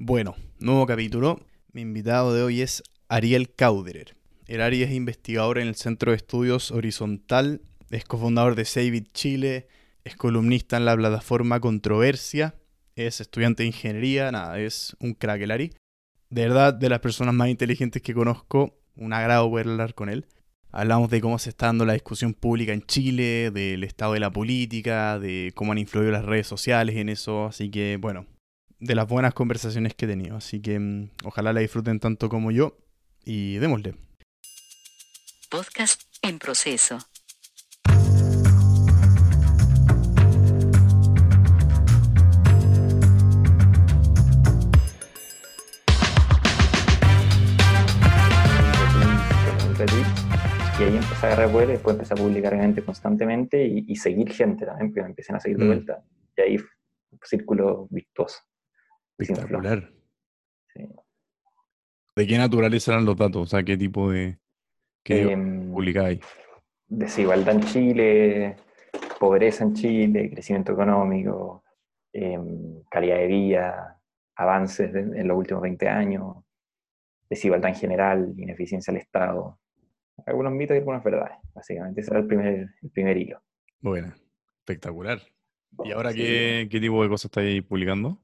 Bueno, nuevo capítulo. Mi invitado de hoy es Ariel Cauderer. El Ari es investigador en el Centro de Estudios Horizontal, es cofundador de Savit Chile, es columnista en la plataforma Controversia, es estudiante de ingeniería, nada, es un crack el Ari. De verdad, de las personas más inteligentes que conozco, un agrado poder hablar con él. Hablamos de cómo se está dando la discusión pública en Chile, del estado de la política, de cómo han influido las redes sociales en eso, así que bueno, de las buenas conversaciones que he tenido, así que mm, ojalá la disfruten tanto como yo y démosle. Podcast en proceso. y ahí empecé a agarrar vuelo y después empecé a publicar gente constantemente y, y seguir gente también, porque me empiezan a seguir de Mm. vuelta. Y ahí fue un círculo virtuoso. Espectacular. Sí. ¿De qué naturaleza eran los datos? O sea, ¿qué tipo de... qué Em, publicáis? desigualdad en Chile, pobreza en Chile, crecimiento económico, em, calidad de vida, avances de- en los últimos 20 años, desigualdad en general, ineficiencia del Estado. Algunos mitos y algunas verdades, básicamente. Ese era el primer, el primer hilo. Bueno, espectacular. ¿Y ahora Sí. qué, qué tipo de cosas estáis publicando?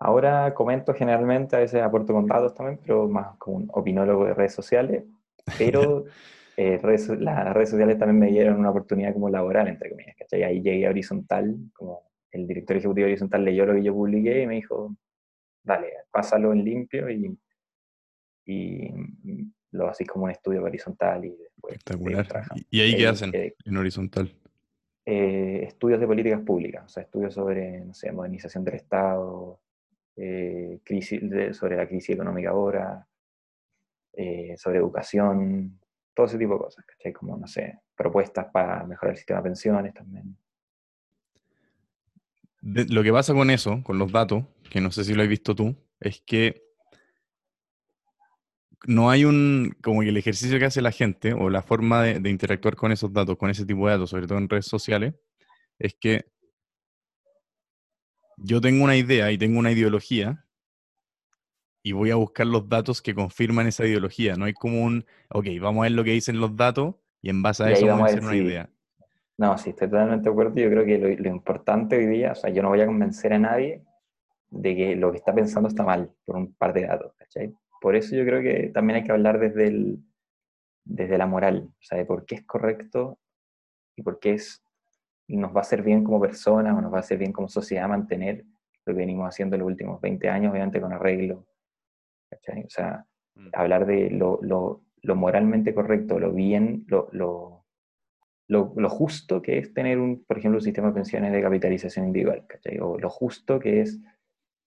Ahora comento generalmente, a veces aporto con datos también, pero más como un opinólogo de redes sociales. Pero eh, redes las redes sociales también me dieron una oportunidad como laboral, entre comillas, ¿cachai? Ahí llegué a Horizontal, como el director ejecutivo de Horizontal leyó lo que yo publiqué y me dijo, dale, pásalo en limpio y, y lo así como un estudio horizontal y después Espectacular. trabajando. ¿Y y ahí qué Eh, hacen eh, en horizontal? eh, estudios de políticas públicas, o sea, estudios sobre, no sé, modernización del Estado, eh, sobre la crisis económica ahora, eh, sobre educación, todo ese tipo de cosas, ¿cachai? Como, no sé, propuestas para mejorar el sistema de pensiones también. Lo que pasa con eso, con los datos, que no sé si lo has visto tú, es que no hay un, como que el ejercicio que hace la gente o la forma de interactuar con esos datos, con ese tipo de datos, sobre todo en redes sociales, es que yo tengo una idea y tengo una ideología y voy a buscar los datos que confirman esa ideología. No hay como un, ok, vamos a ver lo que dicen los datos y en base a Y eso vamos a hacer una si- idea. No, sí, estoy totalmente de acuerdo. Yo creo que lo, lo importante hoy día, o sea, yo no voy a convencer a nadie de que lo que está pensando está mal por un par de datos, ¿cachai? Por eso yo creo que también hay que hablar desde, el, desde la moral, o sea, de por qué es correcto y por qué es, nos va a hacer bien como personas o nos va a hacer bien como sociedad mantener lo que venimos haciendo en los últimos 20 años, obviamente con arreglo, ¿cachai? O sea, Mm. hablar de lo, lo- lo moralmente correcto, lo bien, lo, lo, justo que es tener, un, por ejemplo, un sistema de pensiones de capitalización individual, ¿cachai? O lo justo que es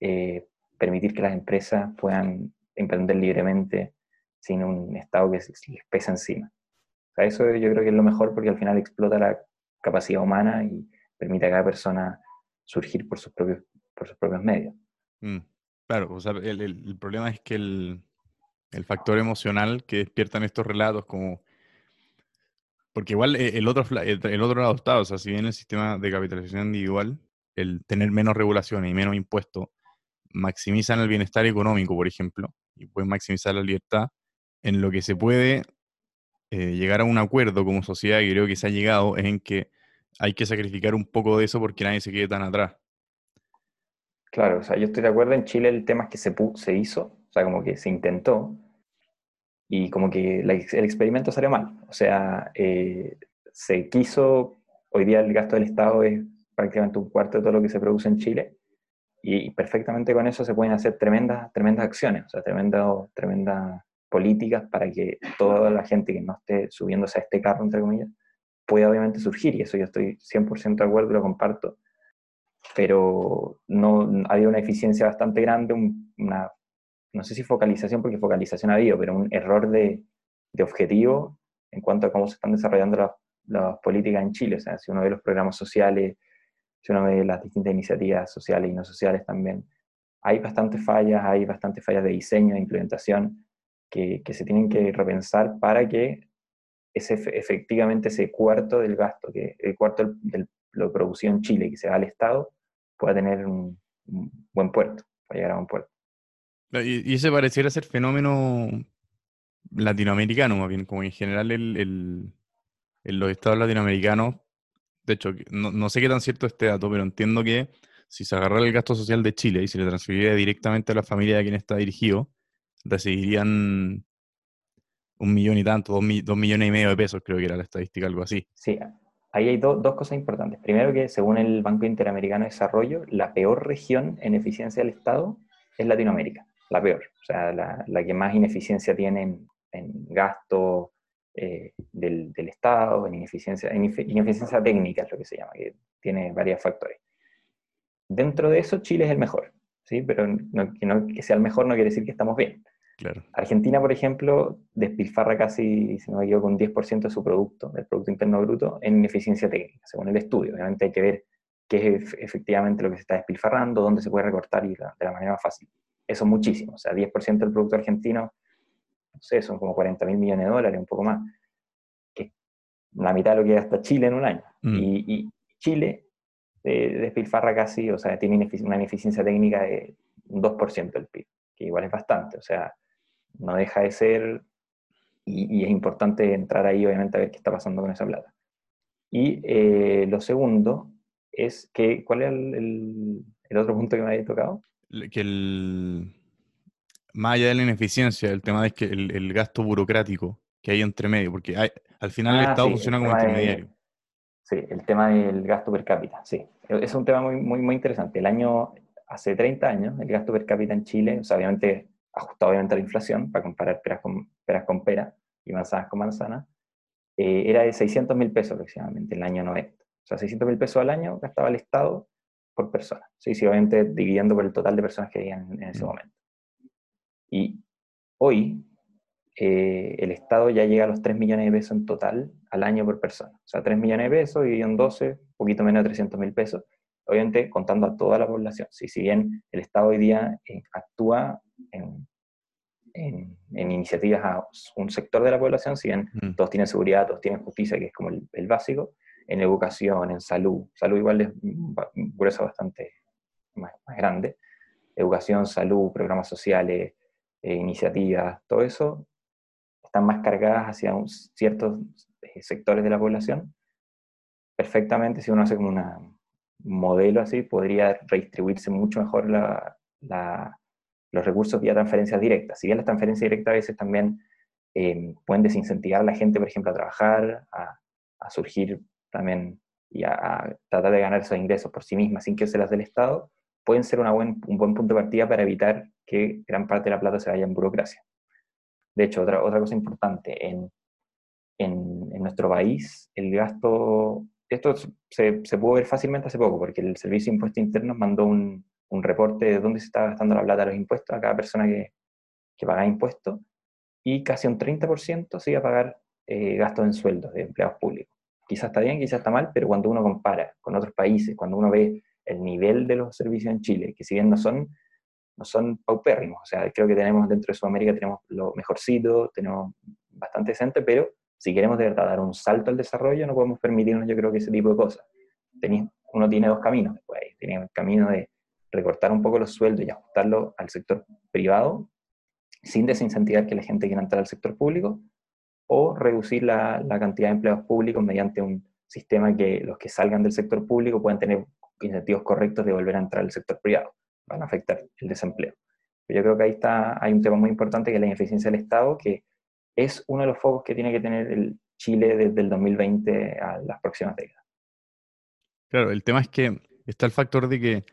eh, permitir que las empresas puedan emprender libremente sin un Estado que les pesa encima. O sea, eso yo creo que es lo mejor porque al final explota la capacidad humana y permite a cada persona surgir por sus propios, por sus propios medios. Mm, Claro, o sea, el, el- el problema es que el, el factor emocional que despiertan estos relatos como... Porque igual eh, el otro, el otro lado está, o sea, si bien el sistema de capitalización individual, el tener menos regulaciones y menos impuestos, maximizan el bienestar económico, por ejemplo, y pueden maximizar la libertad, en lo que se puede eh, llegar a un acuerdo como sociedad, y creo que se ha llegado, es en que hay que sacrificar un poco de eso porque nadie se quede tan atrás. Claro, o sea, yo estoy de acuerdo, en Chile el tema es que se, se hizo, o sea, como que se intentó, y como que el experimento salió mal. O sea, eh, se quiso, hoy día el gasto del Estado es prácticamente un cuarto de todo lo que se produce en Chile, y perfectamente con eso se pueden hacer tremendas, tremendas acciones, o sea, tremendas, tremendas políticas para que toda la gente que no esté subiéndose a este carro, entre comillas, pueda obviamente surgir, y eso yo estoy 100% de acuerdo lo comparto pero no había una eficiencia bastante grande, un- una, no sé si focalización, porque focalización ha habido, pero un error de, de objetivo en cuanto a cómo se están desarrollando las, las políticas en Chile. O sea, si uno ve los programas sociales, si uno ve las distintas iniciativas sociales y no sociales también, hay bastantes fallas, hay bastantes fallas de diseño, de implementación, que, que se tienen que repensar para que ese, efe- efectivamente ese cuarto del gasto, que el cuarto del, del- lo producido en Chile, que se va al Estado, pueda tener un, un buen puerto, pueda llegar a un puerto. Y, ese pareciera ser fenómeno latinoamericano, más bien, como en general el, en los estados latinoamericanos, de hecho, no, no, sé qué tan cierto este dato, pero entiendo que si se agarrara el gasto social de Chile y se le transferiría directamente a la familia de quien está dirigido, recibirían un millón y tanto, dos, millones y medio de pesos, creo que era la estadística, algo así. Sí, ahí hay dos cosas importantes. Primero que según el Banco Interamericano de Desarrollo, la peor región en eficiencia del Estado es Latinoamérica, la peor, o sea, la, la que más ineficiencia tiene en, en gasto eh, del, del, Estado, en ineficiencia, ineficiencia técnica es lo que se llama, que tiene varios factores. Dentro de eso, Chile es el mejor, ¿sí? pero que, no, que sea el mejor no quiere decir que estamos bien. Argentina, por ejemplo, despilfarra casi, si no me equivoco, un 10% de su producto, del Producto Interno Bruto, en eficiencia técnica, según el estudio. Obviamente hay que ver qué es efectivamente lo que se está despilfarrando, dónde se puede recortar y de la manera más fácil. Eso es muchísimo. O sea, 10% del producto argentino, no sé, son como 40 mil millones de dólares, un poco más. Que la mitad de lo que gasta Chile en un año. Mm. Y, Chile eh, despilfarra casi, o sea, tiene una ineficiencia técnica de un 2% del PIB, que igual es bastante. O sea, no deja de ser, y, es importante entrar ahí obviamente a ver qué está pasando con esa plata. Y eh, lo segundo es que, ¿cuál es el, otro punto que me había tocado? Que el, más allá de la ineficiencia, el tema es que el, gasto burocrático que hay entre medio, porque hay, al final el ah, Estado funciona como intermediario. sí, el tema del gasto per cápita, sí. Es un tema muy, muy, muy interesante. El año, hace 30 años, el gasto per cápita en Chile, o sea, obviamente ajustado obviamente a la inflación, para comparar peras con peras, con pera y manzanas con manzanas, eh, era de 600 mil pesos aproximadamente en el año 90. O sea, 600 mil pesos al año gastaba el Estado por persona. Sí, sí, obviamente dividiendo por el total de personas que habían en, ese mm. momento. Y hoy eh, el Estado ya llega a los 3 millones de pesos en total al año por persona. O sea, 3 millones de pesos dividido en 12, un poquito menos de 300 mil pesos. Obviamente contando a toda la población. Sí, si bien el Estado hoy día eh, actúa en, iniciativas a un sector de la población, si bien mm. todos tienen seguridad, todos tienen justicia, que es como el, básico, en educación, en salud, salud igual es un grueso bastante más, grande, educación, salud, programas sociales, eh, iniciativas, todo eso están más cargadas hacia ciertos eh, sectores de la población. Perfectamente, si uno hace como un modelo así, podría redistribuirse mucho mejor la, los recursos vía transferencias directas. Si bien las transferencias directas a veces también eh, pueden desincentivar a la gente, por ejemplo, a trabajar, a, surgir también y a, tratar de ganar esos ingresos por sí mismas sin que se las del Estado, pueden ser una buen, un buen punto de partida para evitar que gran parte de la plata se vaya en burocracia. De hecho, otra, otra cosa importante, en, en, en nuestro país el gasto, esto se, se pudo ver fácilmente hace poco, porque el Servicio de Impuestos Internos mandó un, un reporte de dónde se está gastando la plata de los impuestos a cada persona que, que paga impuestos, y casi un 30% se iba a pagar eh, gastos en sueldos de empleados públicos. Quizás está bien, quizás está mal, pero cuando uno compara con otros países, cuando uno ve el nivel de los servicios en Chile, que si bien no son, no son paupérrimos, o sea, creo que tenemos dentro de Sudamérica tenemos lo mejorcito, tenemos bastante decente, pero si queremos de verdad dar un salto al desarrollo, no podemos permitirnos, yo creo que ese tipo de cosas. uno tiene dos caminos después, tiene el camino de recortar un poco los sueldos y ajustarlo al sector privado, sin desincentivar que la gente quiera entrar al sector público, o reducir la, cantidad de empleados públicos mediante un sistema que los que salgan del sector público puedan tener incentivos correctos de volver a entrar al sector privado. Van a afectar el desempleo. Yo creo que ahí está, hay un tema muy importante que es la ineficiencia del Estado, que es uno de los focos que tiene que tener el Chile desde el 2020 a las próximas décadas. Claro, el tema es que está el factor de que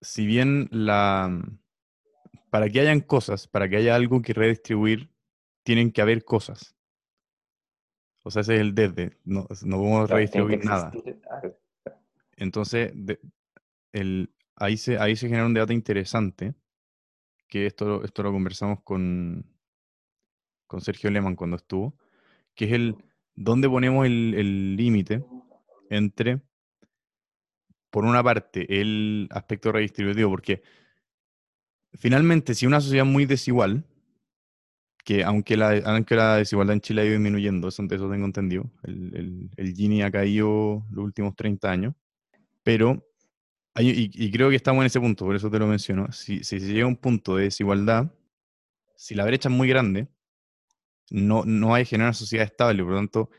si bien la para que hayan cosas, para que haya algo que redistribuir, tienen que haber cosas. O sea, ese es el desde. No, no podemos redistribuir nada. Entonces, el, ahí, se, ahí se genera un debate interesante, que esto, esto lo conversamos con, con Sergio Lehmann cuando estuvo, que es el dónde ponemos el límite entre por una parte, el aspecto redistributivo, porque finalmente, si una sociedad muy desigual, que aunque la, aunque la desigualdad en Chile ha ido disminuyendo, eso, eso tengo entendido, el, el, Gini ha caído los últimos 30 años, pero y, creo que estamos en ese punto, por eso te lo menciono. Si, si se llega a un punto de desigualdad, si la brecha es muy grande, no, no hay generar una sociedad estable. Por lo tanto,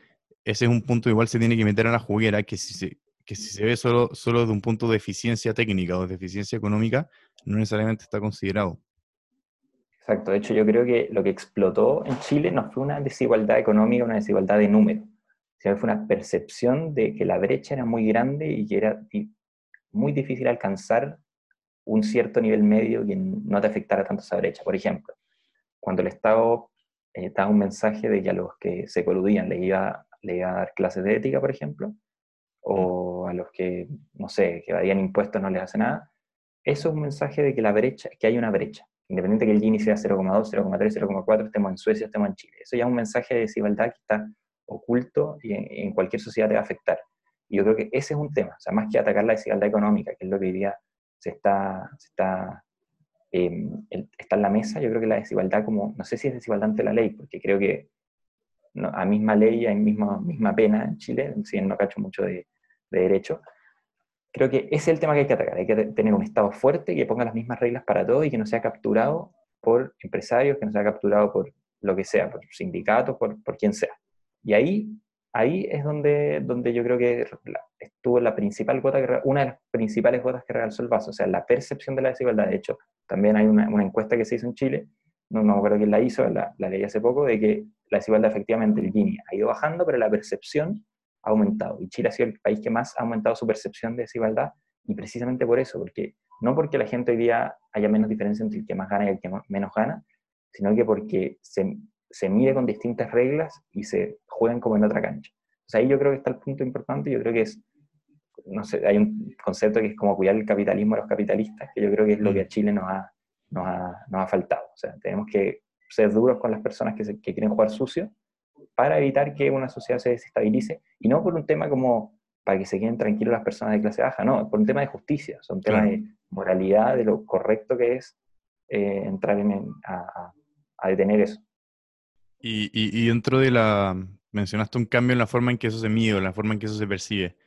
ese es un punto igual se tiene que meter a la juguera, que si se, que si se ve solo, solo de un punto de eficiencia técnica o de eficiencia económica, no necesariamente está considerado. Exacto, de hecho yo creo que lo que explotó en Chile no fue una desigualdad económica, una desigualdad de número, sino fue una percepción de que la brecha era muy grande y que era muy difícil alcanzar un cierto nivel medio que no te afectara tanto esa brecha. Por ejemplo, cuando el Estado eh, daba un mensaje de que a los que se coludían le iba, le iba a dar clases de ética, por ejemplo, o a los que, no sé, que evadían impuestos no les hace nada, eso es un mensaje de que la brecha, que hay una brecha, independiente que el Gini sea 0,2, 0,3, 0,4, estemos en Suecia, estemos en Chile. Eso ya es un mensaje de desigualdad que está oculto y en, cualquier sociedad te va a afectar. Y yo creo que ese es un tema, o sea, más que atacar la desigualdad económica, que es lo que hoy día se está, está, em, está en la mesa, yo creo que la desigualdad como, no sé si es desigualdad ante la ley, porque creo que a misma ley hay misma, misma pena en Chile, si no cacho mucho de, de derecho, creo que ese es el tema que hay que atacar. Hay que tener un Estado fuerte que ponga las mismas reglas para todo y que no sea capturado por empresarios, que no sea capturado por lo que sea, por sindicatos, por, por quien sea. Y ahí, ahí es donde, donde yo creo que estuvo la principal gota, que, una de las principales gotas que regaló el vaso, o sea, la percepción de la desigualdad. De hecho, también hay una, una encuesta que se hizo en Chile, no, no me acuerdo quién la hizo, la, la leí hace poco, de que la desigualdad efectivamente, el Gini, ha ido bajando, pero la percepción ha aumentado. Y Chile ha sido el país que más ha aumentado su percepción de desigualdad, y precisamente por eso, porque no porque la gente hoy día haya menos diferencia entre el que más gana y el que menos gana, sino que porque se, se mide con distintas reglas y se juegan como en otra cancha. Sea, ahí yo creo que está el punto importante, yo creo que es, no sé, hay un concepto que es como cuidar el capitalismo a los capitalistas, que yo creo que es lo que a mm. Chile nos ha, nos ha, nos ha faltado. O sea, tenemos que ser duros con las personas que, que quieren jugar sucio para evitar que una sociedad se desestabilice, y no por un tema como para que se queden tranquilos las personas de clase baja, no, por un tema de justicia, son temas de moralidad, de lo correcto que es eh, entrar en, a, detener eso. Y, dentro de la, mencionaste un cambio en la forma en que eso se mide, en la forma en que eso se percibe.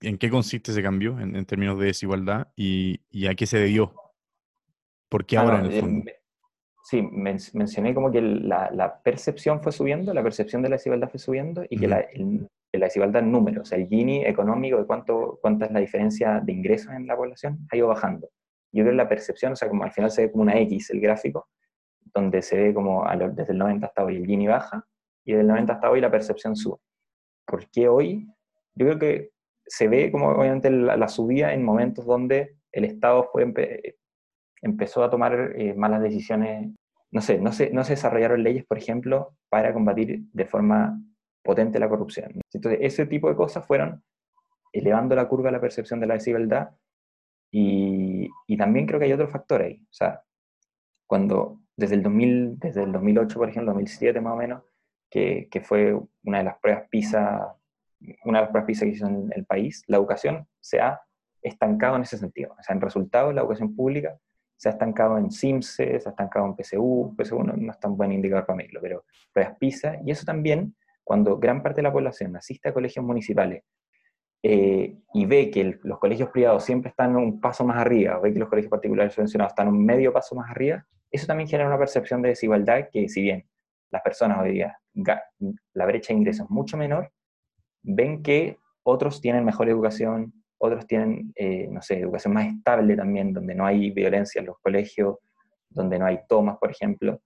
¿En qué consiste ese cambio en, términos de desigualdad y, a qué se debió? ¿Por qué ah, ahora en el eh, sí, mencioné como que la, percepción fue subiendo, la percepción de la desigualdad fue subiendo y que la, desigualdad en números, o sea, el Gini económico de cuánto, cuánta es la diferencia de ingresos en la población, ha ido bajando. Yo creo que la percepción, o sea, como al final se ve como una X el gráfico, donde se ve como desde el 90 hasta hoy el Gini baja y desde el 90 hasta hoy la percepción sube. ¿Por qué hoy? Yo creo que se ve como obviamente la, subida en momentos donde el Estado fue, empezó a tomar eh, malas decisiones. No sé, no se, no se desarrollaron leyes, por ejemplo, para combatir de forma potente la corrupción. Entonces, ese tipo de cosas fueron elevando la curva de la percepción de la desigualdad y, y también creo que hay otro factor ahí. O sea, cuando desde el, 2000, desde el 2008, por ejemplo, 2007 más o menos, que, que, fue una de las pruebas PISA, una de las pruebas PISA que hizo en el país, la educación se ha estancado en ese sentido. O sea, en resultados, la educación pública se ha estancado en SIMSE, se ha estancado en PSU, PSU no, es tan buen indicador para medirlo, pero pruebas PISA, y eso también, cuando gran parte de la población asiste a colegios municipales eh, y ve que los colegios privados siempre están un paso más arriba, ve que los colegios particulares subvencionados están un medio paso más arriba, eso también genera una percepción de desigualdad que si bien las personas hoy día, la brecha de ingresos es mucho menor, ven que otros tienen mejor educación, otros tienen, eh, no sé, educación más estable también, donde no hay violencia en los colegios, donde no hay tomas, por ejemplo.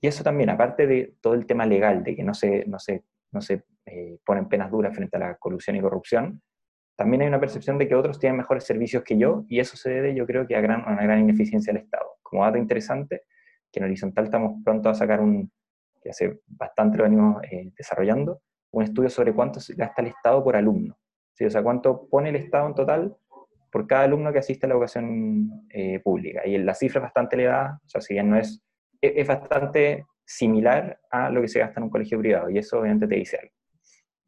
Y eso también, aparte de todo el tema legal, de que no se, no se, no se eh, ponen penas duras frente a la corrupción y corrupción, también hay una percepción de que otros tienen mejores servicios que yo, y eso se debe, yo creo, que a, gran, una gran ineficiencia del Estado. Como dato interesante, que en Horizontal estamos pronto a sacar un, que hace bastante lo venimos eh, desarrollando, un estudio sobre cuánto gasta el Estado por alumno. O sea, cuánto pone el Estado en total por cada alumno que asiste a la educación eh, pública. Y la cifra es bastante elevada, o sea, si no es, es, bastante similar a lo que se gasta en un colegio privado, y eso obviamente te dice algo.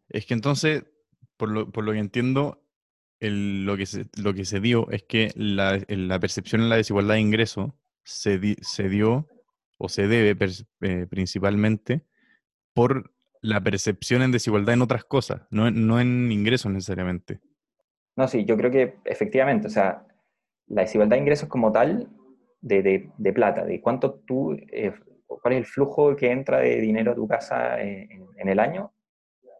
Es que entonces, por lo, que entiendo, lo, que se, lo que se dio es que la, la percepción en la desigualdad de ingreso se, se dio o se debe eh, principalmente por la percepción en desigualdad en otras cosas, no, no en ingresos necesariamente. No, sí, yo creo que efectivamente, o sea, la desigualdad de ingresos como tal de, de, plata, de cuánto tú, eh, cuál es el flujo que entra de dinero a tu casa en, en el año,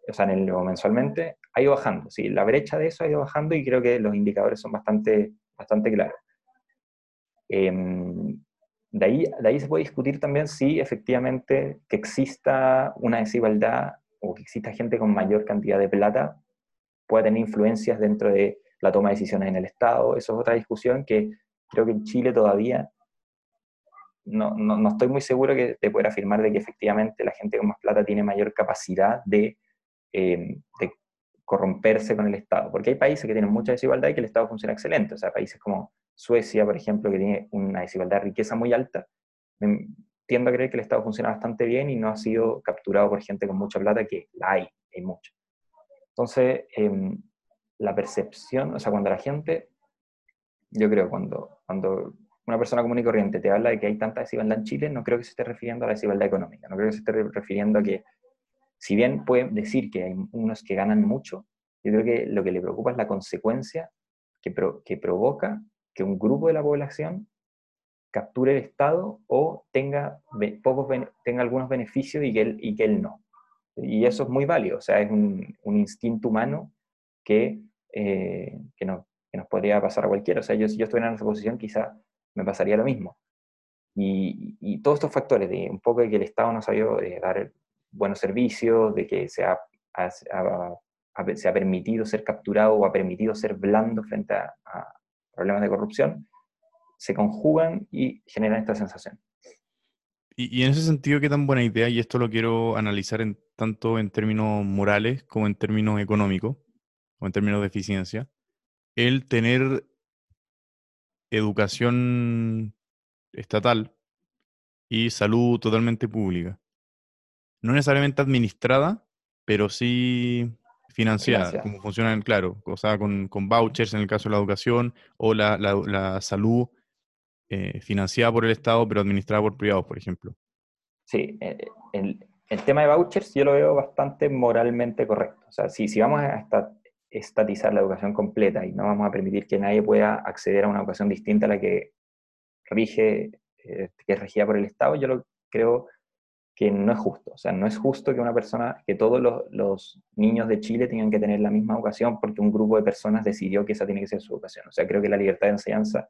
o sea, en el, mensualmente, ha ido bajando. Sí, la brecha de eso ha ido bajando y creo que los indicadores son bastante, bastante claros. Em, de, ahí, de ahí se puede discutir también si efectivamente que exista una desigualdad o que exista gente con mayor cantidad de plata pueda tener influencias dentro de la toma de decisiones en el Estado. Eso es otra discusión que creo que en Chile todavía no, no, estoy muy seguro que, de poder afirmar de que efectivamente la gente con más plata tiene mayor capacidad de, eh, de corromperse con el Estado. Porque hay países que tienen mucha desigualdad y que el Estado funciona excelente. O sea, países como Suecia, por ejemplo, que tiene una desigualdad de riqueza muy alta, tiendo a creer que el Estado funciona bastante bien y no ha sido capturado por gente con mucha plata, que la hay, hay mucho. Entonces, em, la percepción, o sea, cuando la gente, yo creo, cuando, cuando una persona común y corriente te habla de que hay tanta desigualdad en Chile, no creo que se esté refiriendo a la desigualdad económica, no creo que se esté refiriendo a que, si bien puede decir que hay unos que ganan mucho, yo creo que lo que le preocupa es la consecuencia que, que provoca que un grupo de la población capture el Estado o tenga, pocos, tenga algunos beneficios y que, él, y que él no. Y eso es muy válido, o sea, es un, un instinto humano que, eh, que, no, que, nos podría pasar a cualquiera. O sea, yo, si yo estuviera en esa posición, quizá me pasaría lo mismo. Y, y, todos estos factores, de un poco de que el Estado no ha sabido eh, dar buenos servicios, de que se ha, se ha permitido ser capturado o ha permitido ser blando frente a, problemas de corrupción, se conjugan y generan esta sensación. Y, en ese sentido, ¿qué tan buena idea? Y esto lo quiero analizar tanto en términos morales como en términos económicos o en términos de eficiencia. El tener educación estatal y salud totalmente pública. No necesariamente administrada, pero sí financiada, como funcionan, claro, o sea, con, con, vouchers en el caso de la educación, o la, la, salud eh, financiada por el Estado, pero administrada por privados, por ejemplo. Sí, eh, el, el, tema de vouchers yo lo veo bastante moralmente correcto. O sea, si, si vamos a estatizar la educación completa y no vamos a permitir que nadie pueda acceder a una educación distinta a la que rige, eh, que es regida por el Estado, yo lo creo que no es justo. O sea, no es justo que una persona, que todos los, niños de Chile tengan que tener la misma educación porque un grupo de personas decidió que esa tiene que ser su educación. O sea, creo que la libertad de enseñanza,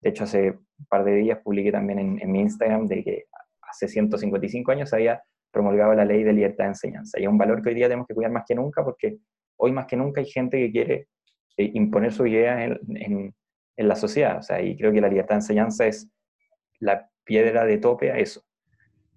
de hecho hace un par de días publiqué también en, mi Instagram de que hace 155 años había promulgado la ley de libertad de enseñanza. Y es un valor que hoy día tenemos que cuidar más que nunca porque hoy más que nunca hay gente que quiere eh, imponer su idea en, en, en la sociedad. O sea, y creo que la libertad de enseñanza es la piedra de tope a eso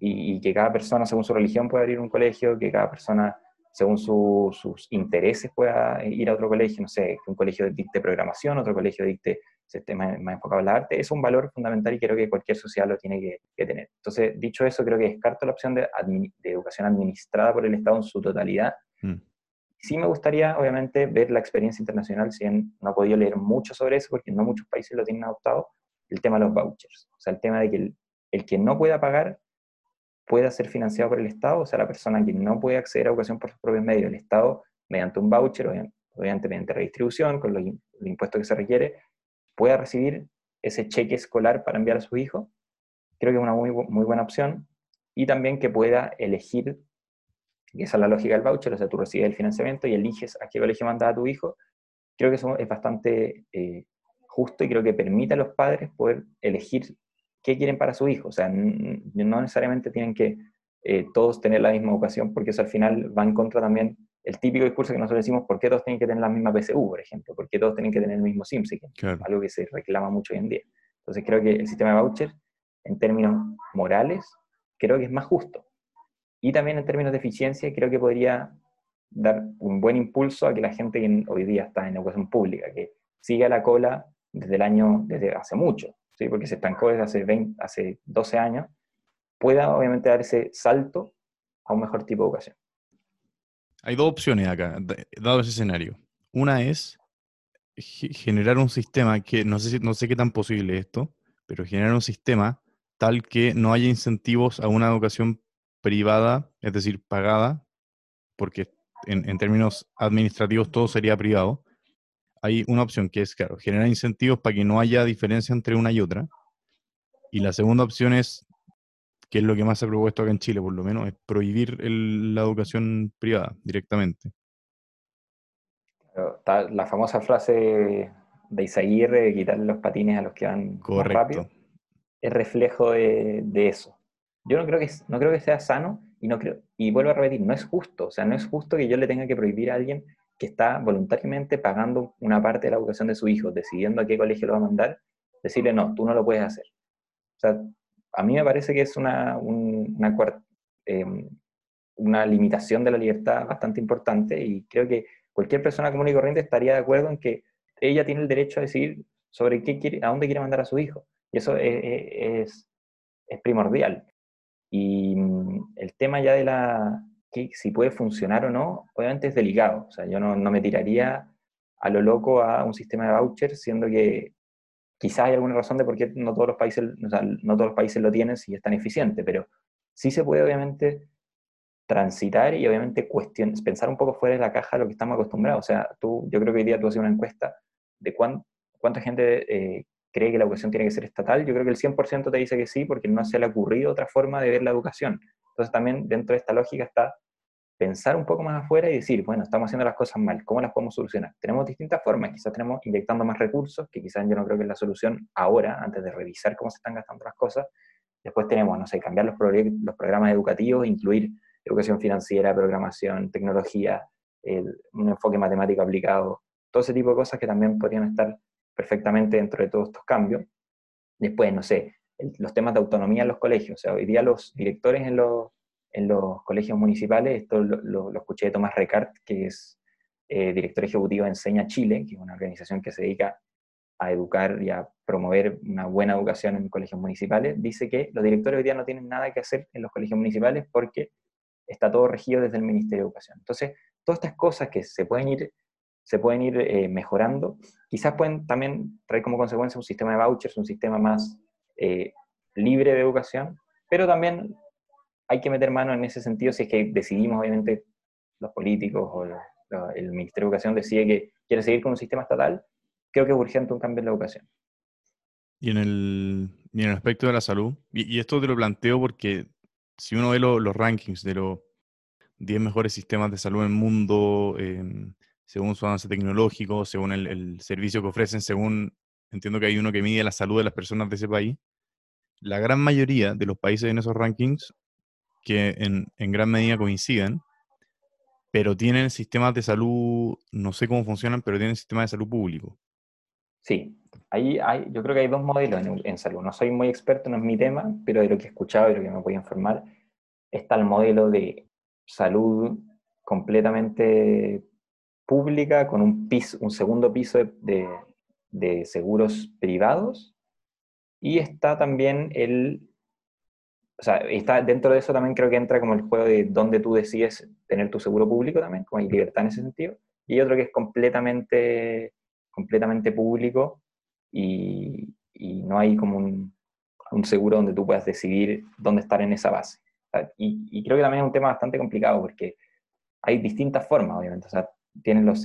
y, que cada persona, según su religión, pueda abrir un colegio, que cada persona, según sus intereses, pueda ir a otro colegio, no sé, que un colegio dicte programación, otro colegio dicte sistema más enfocado en la arte, es un valor fundamental y creo que cualquier sociedad lo tiene que, tener. Entonces, dicho eso, creo que descarto la opción de, educación administrada por el Estado en su totalidad. Mm. Sí me gustaría, obviamente, ver la experiencia internacional, si bien no he podido leer mucho sobre eso, porque no muchos países lo tienen adoptado, el tema de los vouchers. O sea, el tema de que el, el que no pueda pagar pueda ser financiado por el Estado, o sea, la persona que no puede acceder a educación por sus propios medios, el Estado, mediante un voucher, obviamente mediante redistribución, con los, impuestos que se requiere, pueda recibir ese cheque escolar para enviar a su hijo, creo que es una muy, muy buena opción, y también que pueda elegir, y esa es la lógica del voucher, o sea, tú recibes el financiamiento y eliges a qué colegio mandar a tu hijo, creo que eso es bastante eh, justo y creo que permite a los padres poder elegir qué quieren para su hijo. O sea, no necesariamente tienen que eh, todos tener la misma educación, porque eso al final va en contra también el típico discurso que nosotros decimos, ¿por qué todos tienen que tener la misma PSU, por ejemplo? ¿Por qué todos tienen que tener el mismo SIMSI? Algo que se reclama mucho hoy en día. Entonces creo que el sistema de voucher, en términos morales, creo que es más justo. Y también en términos de eficiencia, creo que podría dar un buen impulso a que la gente que hoy día está en educación pública, que siga la cola desde el año, desde hace mucho, ¿sí? porque se estancó desde hace, 20, hace 12 años, pueda obviamente dar ese salto a un mejor tipo de educación. Hay dos opciones acá, dado ese escenario. Una es generar un sistema que, no sé, no sé qué tan posible es esto, pero generar un sistema tal que no haya incentivos a una educación privada, es decir, pagada, porque en, en términos administrativos todo sería privado, hay una opción que es, claro, generar incentivos para que no haya diferencia entre una y otra. Y la segunda opción es, que es lo que más se ha propuesto acá en Chile, por lo menos, es prohibir la educación privada directamente. La famosa frase de Isaguirre de quitarle los patines a los que van más rápido es reflejo de, eso. Yo no creo, que, no creo que sea sano y, no creo, y vuelvo a repetir, no es justo. O sea, no es justo que yo le tenga que prohibir a alguien que está voluntariamente pagando una parte de la educación de su hijo, decidiendo a qué colegio lo va a mandar, decirle, no, tú no lo puedes hacer. O sea, a mí me parece que es una, una, em, una limitación de la libertad bastante importante y creo que cualquier persona común y corriente estaría de acuerdo en que ella tiene el derecho a decidir sobre qué quiere, a dónde quiere mandar a su hijo. Y eso es, primordial. Y mm, el tema ya de la, si puede funcionar o no, obviamente es delicado. O sea, yo no, no me tiraría a lo loco a un sistema de vouchers, siendo que quizás hay alguna razón de por qué no todos los países, no todos los países lo tienen si es tan eficiente, pero sí se puede obviamente transitar y obviamente cuestionar, pensar un poco fuera de la caja de lo que estamos acostumbrados. O sea, tú, yo creo que hoy día tú haces una encuesta de cuánta gente eh, cree que la educación tiene que ser estatal. Yo creo que el 100% te dice que sí, porque no se le ha ocurrido otra forma de ver la educación. Entonces también dentro de esta lógica está pensar un poco más afuera y decir, bueno, estamos haciendo las cosas mal, ¿cómo las podemos solucionar? Tenemos distintas formas, quizás tenemos inyectando más recursos, que quizás yo no creo que es la solución ahora, antes de revisar cómo se están gastando las cosas. Después tenemos, no sé, cambiar los, los programas educativos, incluir educación financiera, programación, tecnología, un enfoque matemático aplicado, todo ese tipo de cosas que también podrían estar perfectamente dentro de todos estos cambios. Después, no sé, los temas de autonomía en los colegios. O sea, hoy día los directores en los, en los colegios municipales, esto lo, escuché de Tomás Recart, que es eh, director ejecutivo de Enseña Chile, que es una organización que se dedica a educar y a promover una buena educación en colegios municipales, dice que los directores hoy día no tienen nada que hacer en los colegios municipales porque está todo regido desde el Ministerio de Educación. Entonces, todas estas cosas que se pueden ir, se pueden ir eh, mejorando, quizás pueden también traer como consecuencia un sistema de vouchers, un sistema más eh, libre de educación, pero también hay que meter mano en ese sentido si es que decidimos, obviamente, los políticos o el Ministerio de Educación decide que quiere seguir con un sistema estatal, creo que es urgente un cambio en la educación. Y en el, y en el aspecto de la salud, y, esto te lo planteo porque si uno ve los rankings de los 10 mejores sistemas de salud en el mundo, em, según su avance tecnológico, según el, servicio que ofrecen, según, entiendo que hay uno que mide la salud de las personas de ese país, la gran mayoría de los países en esos rankings, que en, en gran medida coinciden, pero tienen sistemas de salud, no sé cómo funcionan, pero tienen sistemas de salud público. Sí, ahí hay, yo creo que hay dos modelos en, salud. No soy muy experto, no es mi tema, pero de lo que he escuchado y lo que me voy a informar, está el modelo de salud completamente pública con un, piso, un segundo piso de, de, seguros privados y está también el, o sea, está, dentro de eso también creo que entra como el juego de dónde tú decides tener tu seguro público también, como hay libertad en ese sentido, y otro que es completamente completamente público y, no hay como un, seguro donde tú puedas decidir dónde estar en esa base. Y, creo que también es un tema bastante complicado porque hay distintas formas, obviamente. O sea, tienen los,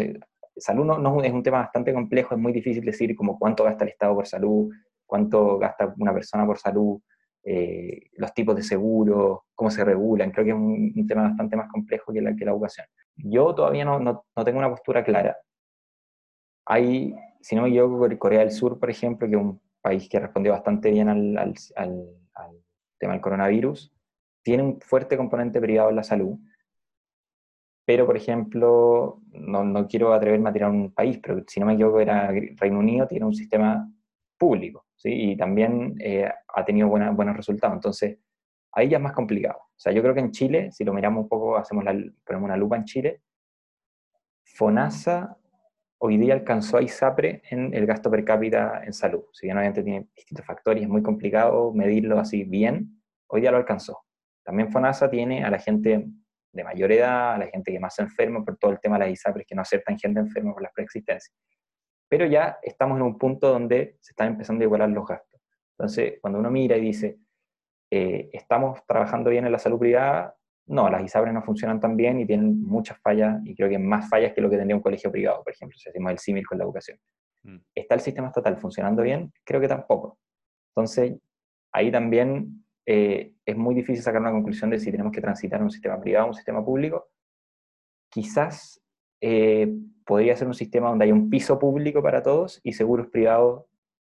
salud no, es un tema bastante complejo, es muy difícil decir como cuánto gasta el Estado por salud, cuánto gasta una persona por salud, eh, los tipos de seguro, cómo se regulan. Creo que es un, tema bastante más complejo que la, que la educación. Yo todavía no, no, no tengo una postura clara. Hay, si no me equivoco, Corea del Sur, por ejemplo, que es un país que respondió bastante bien al, al, al, tema del coronavirus, tiene un fuerte componente privado en la salud. Pero, por ejemplo, no, no, quiero atreverme a tirar un país, pero si no me equivoco, era Reino Unido, tiene un sistema público, ¿sí? Y también eh, ha tenido buena, buenos resultados. Entonces, ahí ya es más complicado. O sea, yo creo que en Chile, si lo miramos un poco, hacemos la, ponemos una lupa en Chile, FONASA hoy día alcanzó a ISAPRE en el gasto per cápita en salud. Si bien obviamente tiene distintos factores, es muy complicado medirlo así bien, hoy día lo alcanzó. También FONASA tiene a la gente de mayor edad, a la gente que más se enferma por todo el tema de las ISAPRES que no aceptan gente enferma por las preexistencias. Pero ya estamos en un punto donde se están empezando a igualar los gastos. Entonces, cuando uno mira y dice, eh, estamos trabajando bien en la salud privada, no, las ISABRES no funcionan tan bien y tienen muchas fallas, y creo que más fallas que lo que tendría un colegio privado, por ejemplo, si hacemos el símil con la educación. Mm. ¿Está el sistema estatal funcionando bien? Creo que tampoco. Entonces, ahí también eh, es muy difícil sacar una conclusión de si tenemos que transitar un sistema privado o un sistema público. Quizás eh, podría ser un sistema donde hay un piso público para todos y seguros privados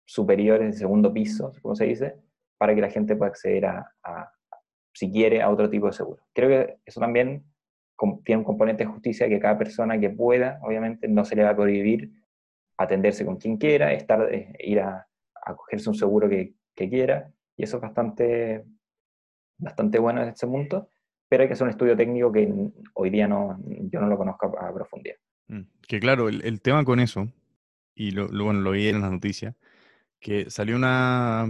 superiores de segundo piso, como se dice, para que la gente pueda acceder a, si quiere, a otro tipo de seguro. Creo que eso también tiene un componente de justicia que cada persona que pueda, obviamente, no se le va a prohibir atenderse con quien quiera, estar, eh, ir a, a, cogerse un seguro que, que, quiera, y eso es bastante, bastante bueno en este punto, pero hay que hacer un estudio técnico que hoy día no, yo no lo conozco a, profundidad. Mm, que claro, el, tema con eso, y lo, lo, vi en las noticias, que salió una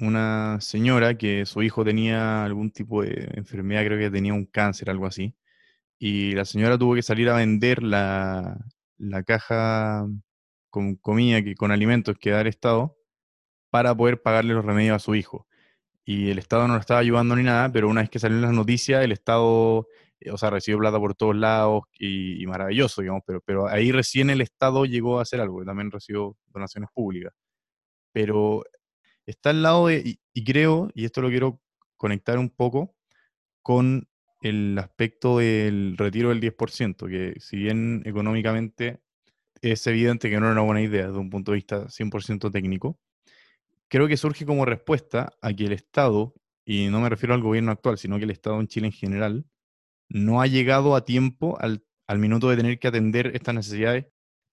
una señora que su hijo tenía algún tipo de enfermedad, creo que tenía un cáncer, algo así, y la señora tuvo que salir a vender la, caja con comida, que, con alimentos que da el Estado, para poder pagarle los remedios a su hijo. Y el Estado no lo estaba ayudando ni nada, pero una vez que salieron las noticias, el Estado, eh, o sea, recibió plata por todos lados y, maravilloso, digamos, pero, pero ahí recién el Estado llegó a hacer algo, también recibió donaciones públicas. Pero está al lado de, y, creo, y esto lo quiero conectar un poco con el aspecto del retiro del 10%, que si bien económicamente es evidente que no era una buena idea desde un punto de vista 100% técnico, creo que surge como respuesta a que el Estado, y no me refiero al gobierno actual, sino que el Estado en Chile en general, no ha llegado a tiempo al, al minuto de tener que atender estas necesidades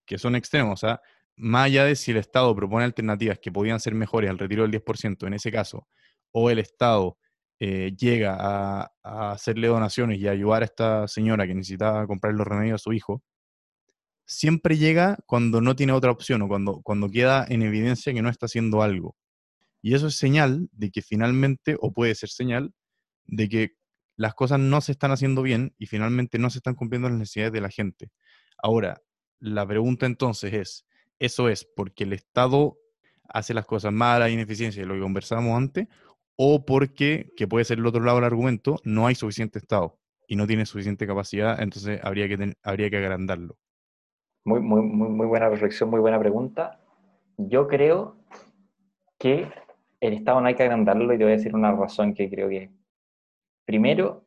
que son extremas. O sea, más allá de si el Estado propone alternativas que podían ser mejores al retiro del 10% en ese caso, o el Estado eh, llega a, hacerle donaciones y ayudar a esta señora que necesitaba comprar los remedios a su hijo, siempre llega cuando no tiene otra opción o cuando, cuando queda en evidencia que no está haciendo algo. Y eso es señal de que finalmente, o puede ser señal, de que las cosas no se están haciendo bien y finalmente no se están cumpliendo las necesidades de la gente. Ahora, la pregunta entonces es, eso es porque el Estado hace las cosas malas, ineficiencia, de lo que conversábamos antes, o porque, que puede ser el otro lado del argumento, no hay suficiente Estado y no tiene suficiente capacidad, entonces habría que, habría que agrandarlo. Muy, muy, muy buena reflexión, muy buena pregunta. Yo creo que el Estado no hay que agrandarlo y te voy a decir una razón que creo que... Primero,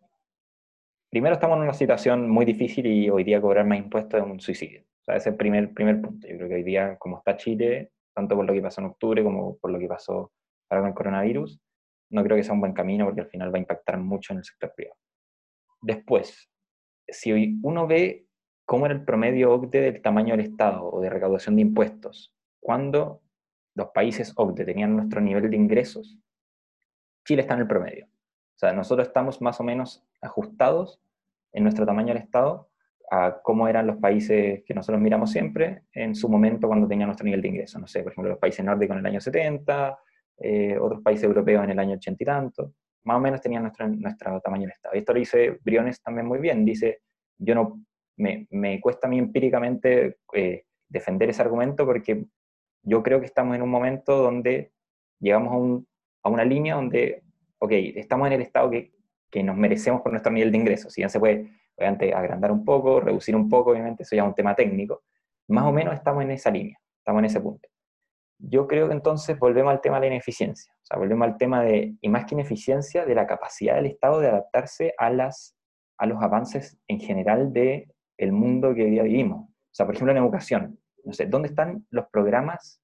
primero estamos en una situación muy difícil y hoy día cobrar más impuestos es un suicidio sea, ese es el primer, primer punto. Yo creo que hoy día, como está Chile, tanto por lo que pasó en octubre como por lo que pasó ahora con el coronavirus, no creo que sea un buen camino porque al final va a impactar mucho en el sector privado. Después, si hoy uno ve cómo era el promedio OCDE del tamaño del Estado o de recaudación de impuestos, cuando los países OCDE tenían nuestro nivel de ingresos, Chile está en el promedio. O sea, nosotros estamos más o menos ajustados en nuestro tamaño del Estado a cómo eran los países que nosotros miramos siempre en su momento cuando tenían nuestro nivel de ingreso. No sé, por ejemplo, los países nórdicos en el año 70, eh, otros países europeos en el año 80 y tanto. Más o menos tenían nuestro, nuestro tamaño de Estado. Y esto lo dice Briones también muy bien. Dice, yo no, me, me cuesta a mí empíricamente eh, defender ese argumento porque yo creo que estamos en un momento donde llegamos a, un, a una línea donde, ok, estamos en el estado que, que nos merecemos por nuestro nivel de ingresos. Si bien se puede obviamente agrandar un poco, reducir un poco, obviamente eso ya es un tema técnico, más o menos estamos en esa línea, estamos en ese punto. Yo creo que entonces volvemos al tema de la ineficiencia, o sea, volvemos al tema de, y más que ineficiencia, de la capacidad del Estado de adaptarse a, las, a los avances en general del el mundo que hoy día vivimos. O sea, por ejemplo, en educación, no sé, ¿dónde están los programas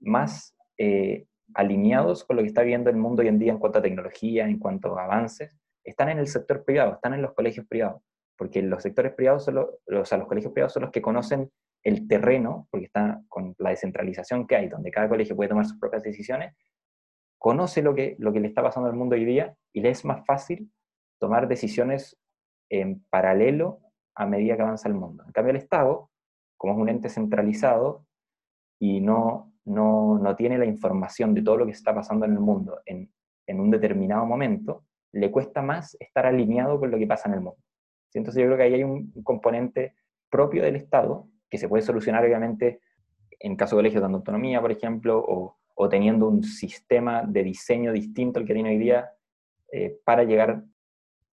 más eh, alineados con lo que está viviendo el mundo hoy en día en cuanto a tecnología, en cuanto a avances? Están en el sector privado, están en los colegios privados porque los sectores privados, son los colegios privados son los que conocen el terreno, porque está con la descentralización que hay, donde cada colegio puede tomar sus propias decisiones, conoce lo que, lo que le está pasando al mundo hoy día y le es más fácil tomar decisiones en paralelo a medida que avanza el mundo. En cambio, el Estado, como es un ente centralizado y no, no, no tiene la información de todo lo que está pasando en el mundo en, en un determinado momento, le cuesta más estar alineado con lo que pasa en el mundo. Entonces yo creo que ahí hay un, componente propio del Estado que se puede solucionar obviamente en caso de colegios dando autonomía, por ejemplo, o, teniendo un sistema de diseño distinto al que tiene hoy día eh, para llegar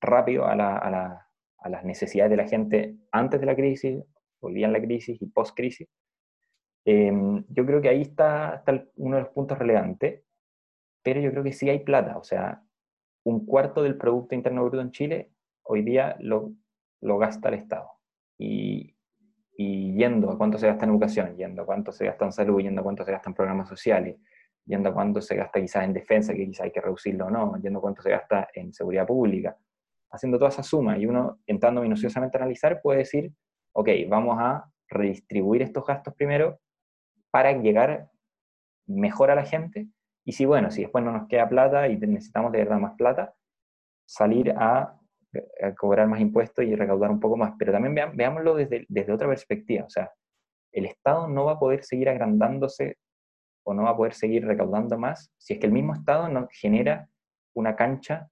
rápido a, las necesidades de la gente antes de la crisis, en la crisis y post-crisis. Em, yo creo que ahí está, está, uno de los puntos relevantes, pero yo creo que sí hay plata, o sea, un cuarto del Producto Interno Bruto en Chile hoy día lo, lo gasta el Estado. Y, y yendo a cuánto se gasta en educación, yendo a cuánto se gasta en salud, yendo a cuánto se gasta en programas sociales, yendo a cuánto se gasta quizás en defensa, que quizás hay que reducirlo o no, yendo a cuánto se gasta en seguridad pública, haciendo toda esa suma y uno entrando minuciosamente a analizar puede decir, ok, vamos a redistribuir estos gastos primero para llegar mejor a la gente y si bueno, si después no nos queda plata y necesitamos de verdad más plata, salir a cobrar más impuestos y recaudar un poco más. Pero también veámoslo desde, desde otra perspectiva. O sea, el Estado no va a poder seguir agrandándose o no va a poder seguir recaudando más si es que el mismo Estado no genera una cancha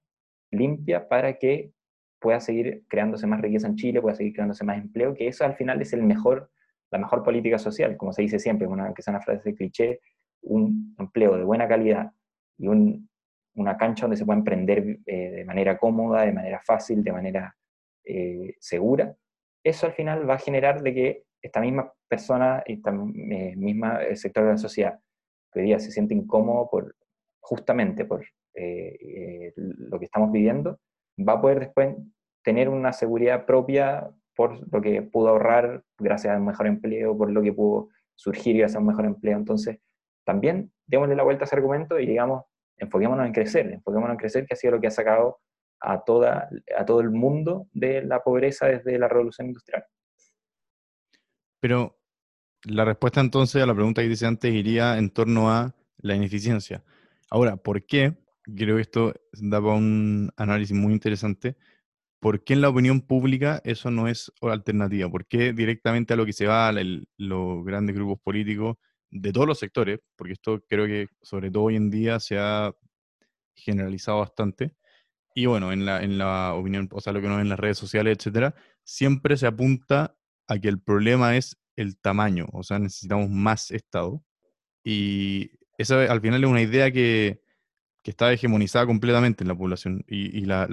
limpia para que pueda seguir creándose más riqueza en Chile, pueda seguir creándose más empleo, que eso al final es el mejor, la mejor política social, como se dice siempre, una, que sea una frase de cliché, un empleo de buena calidad y un, una cancha donde se pueda emprender eh, de manera cómoda, de manera fácil, de manera eh, segura, eso al final va a generar de que esta misma persona, esta eh, misma sector de la sociedad, que hoy día se siente incómodo por, justamente por lo que estamos viviendo, va a poder después tener una seguridad propia por lo que pudo ahorrar gracias a un mejor empleo, por lo que pudo surgir gracias a un mejor empleo. Entonces, también démosle la vuelta a ese argumento y digamos, enfoquémonos en crecer, enfoquémonos en crecer, que ha sido lo que ha sacado a, toda, a todo el mundo de la pobreza desde la revolución industrial. Pero la respuesta entonces a la pregunta que hice antes iría en torno a la ineficiencia. Ahora, ¿por qué? Creo que esto da para un análisis muy interesante. ¿Por qué en la opinión pública eso no es alternativa? ¿Por qué directamente a lo que se va los grandes grupos políticos de todos los sectores, porque esto creo que sobre todo hoy en día se ha generalizado bastante. Y bueno, en la, en la opinión, o sea, lo que no en las redes sociales, etcétera, siempre se apunta a que el problema es el tamaño, o sea, necesitamos más Estado. Y esa al final es una idea que, que está hegemonizada completamente en la población. Y, la,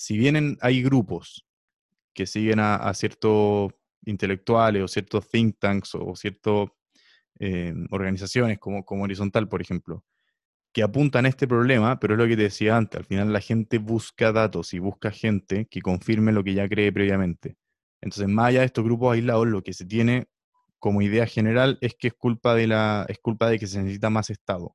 si bien hay grupos que siguen a, ciertos intelectuales o ciertos think tanks o ciertos eh, organizaciones como, como Horizontal, por ejemplo, que apuntan a este problema, pero es lo que te decía antes, al final la gente busca datos y busca gente que confirme lo que ya cree previamente. Entonces, más allá de estos grupos aislados, lo que se tiene como idea general es que es culpa de, la, es culpa de que se necesita más Estado.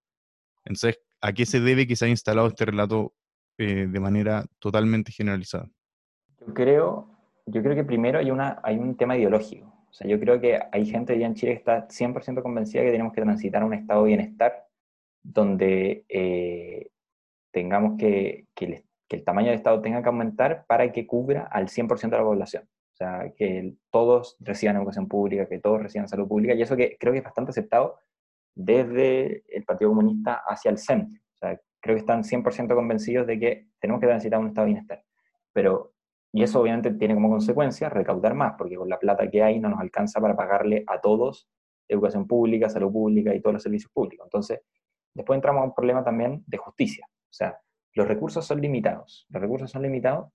Entonces, ¿a qué se debe que se haya instalado este relato eh, de manera totalmente generalizada? Yo creo, yo creo que primero hay, una, hay un tema ideológico. O sea, yo creo que hay gente ya en Chile que está 100% convencida que tenemos que transitar a un estado de bienestar donde eh, tengamos que, que, el, tamaño del Estado tenga que aumentar para que cubra al 100% de la población. O sea, que todos reciban educación pública, que todos reciban salud pública, y eso que creo que es bastante aceptado desde el Partido Comunista hacia el centro. O sea, creo que están 100% convencidos de que tenemos que transitar un estado de bienestar. Pero y eso obviamente tiene como consecuencia recaudar más, porque con la plata que hay no nos alcanza para pagarle a todos educación pública, salud pública y todos los servicios públicos. Entonces, después entramos a un problema también de justicia. O sea, los recursos son limitados. Los recursos son limitados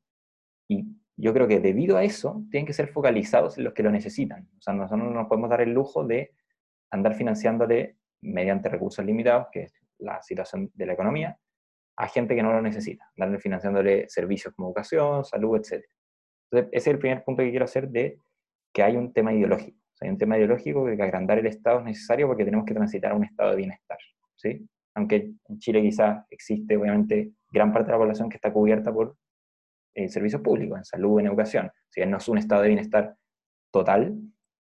y yo creo que debido a eso tienen que ser focalizados en los que lo necesitan. O sea, nosotros no nos podemos dar el lujo de andar financiándole mediante recursos limitados, que la situación de la economía, a gente que no lo necesita, darle financiándole servicios como educación, salud, etc. Ese es el primer punto que quiero hacer de que hay un tema ideológico. hay un tema ideológico de que agrandar el Estado es necesario porque tenemos que transitar a un estado de bienestar. ¿sí? Aunque en Chile quizás existe, obviamente, gran parte de la población que está cubierta por eh, servicios públicos, en salud, en educación. Si bien no es un estado de bienestar total,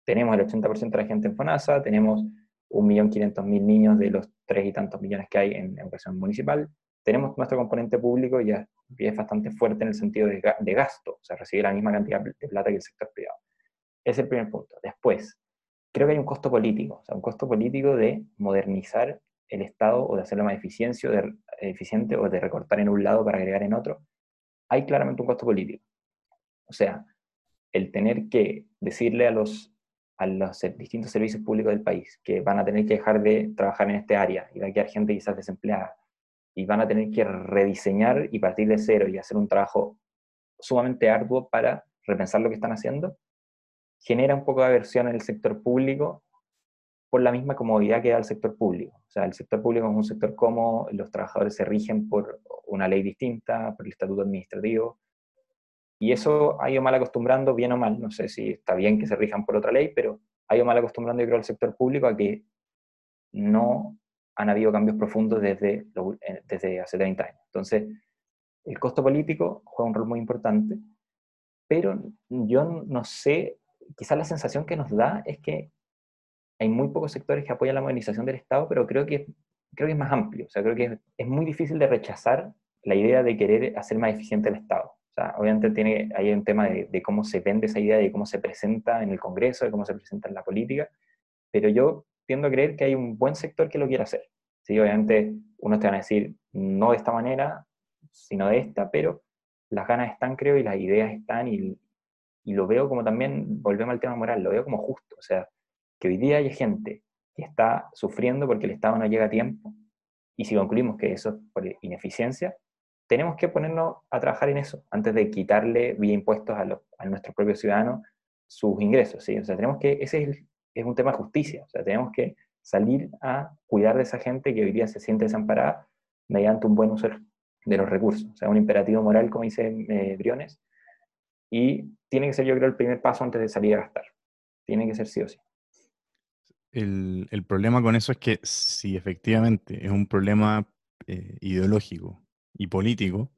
tenemos el 80% de la gente en FONASA, tenemos 1.500.000 niños de los tres y tantos millones que hay en educación municipal, tenemos nuestro componente público ya es bastante fuerte en el sentido de, gasto, o sea, recibe la misma cantidad de plata que el sector privado. Es el primer punto. Después, creo que hay un costo político, o sea, un costo político de modernizar el Estado o de hacerlo más eficiente, de, eficiente o de recortar en un lado para agregar en otro. Hay claramente un costo político. O sea, el tener que decirle a los, a los distintos servicios públicos del país que van a tener que dejar de trabajar en este área y va a quedar gente quizás desempleada y van a tener que rediseñar y partir de cero y hacer un trabajo sumamente arduo para repensar lo que están haciendo, genera un poco de aversión en el sector público por la misma comodidad que da el sector público. O sea, el sector público es un sector cómodo, los trabajadores se rigen por una ley distinta, por el estatuto administrativo, y eso ha ido mal acostumbrando, bien o mal, no sé si está bien que se rijan por otra ley, pero ha ido mal acostumbrando, yo creo, al sector público a que no han habido cambios profundos desde, eh, desde hace 30 años. Entonces, el costo político juega un rol muy importante, pero yo no sé, quizás la sensación que nos da es que hay muy pocos sectores que apoyan la modernización del Estado, pero creo que, creo que es más amplio. O sea, creo que es, muy difícil de rechazar la idea de querer hacer más eficiente el Estado. Sea, obviamente tiene, hay un tema de, de, cómo se vende esa idea, de cómo se presenta en el Congreso, de cómo se presenta en la política, pero yo tiendo a creer que hay un buen sector que lo quiere hacer. Sí, obviamente unos te van a decir, no de esta manera, sino de esta, pero las ganas están, creo, y las ideas están, y, y lo veo como también, volvemos al tema moral, lo veo como justo. O sea, que hoy día hay gente que está sufriendo porque el Estado no llega a tiempo, y si concluimos que eso es por ineficiencia, tenemos que ponernos a trabajar en eso antes de quitarle vía impuestos a, los, a nuestros propios ciudadanos sus ingresos. ¿sí? O sea, tenemos que, ese es, es un tema de justicia, o sea, tenemos que salir a cuidar de esa gente que hoy día se siente desamparada mediante un buen uso de los recursos. O sea, un imperativo moral, como dice eh, Briones, y tiene que ser, yo creo, el primer paso antes de salir a gastar. Tiene que ser sí o sí. El, el problema con eso es que si efectivamente es un problema eh, ideológico y político,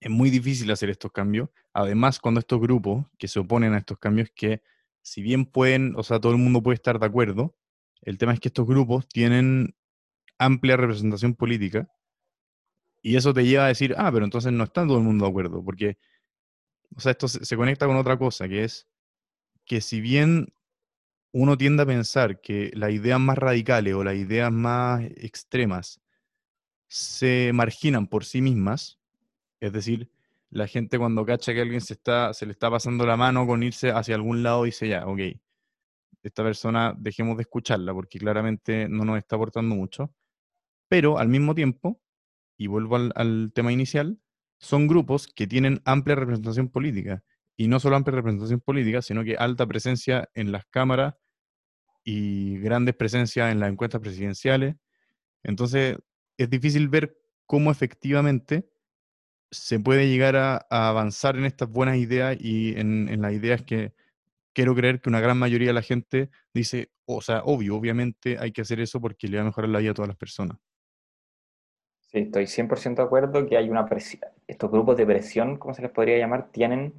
es muy difícil hacer estos cambios. Además, cuando estos grupos que se oponen a estos cambios, que si bien pueden, o sea, todo el mundo puede estar de acuerdo, el tema es que estos grupos tienen amplia representación política y eso te lleva a decir, ah, pero entonces no está todo el mundo de acuerdo, porque, o sea, esto se, conecta con otra cosa, que es que si bien uno tiende a pensar que las ideas más radicales o las ideas más extremas se marginan por sí mismas, es decir, la gente cuando cacha que alguien se, está, se le está pasando la mano con irse hacia algún lado dice ya, ok, esta persona dejemos de escucharla porque claramente no nos está aportando mucho. Pero al mismo tiempo, y vuelvo al, tema inicial, son grupos que tienen amplia representación política. Y no solo amplia representación política, sino que alta presencia en las cámaras y grandes presencias en las encuestas presidenciales. Entonces, es difícil ver cómo efectivamente se puede llegar a, avanzar en estas buenas ideas y en, en las ideas que, quiero creer que una gran mayoría de la gente dice, o sea, obvio, obviamente hay que hacer eso porque le va a mejorar la vida a todas las personas. Sí, estoy 100% de acuerdo que hay una presión, estos grupos de presión, como se les podría llamar, tienen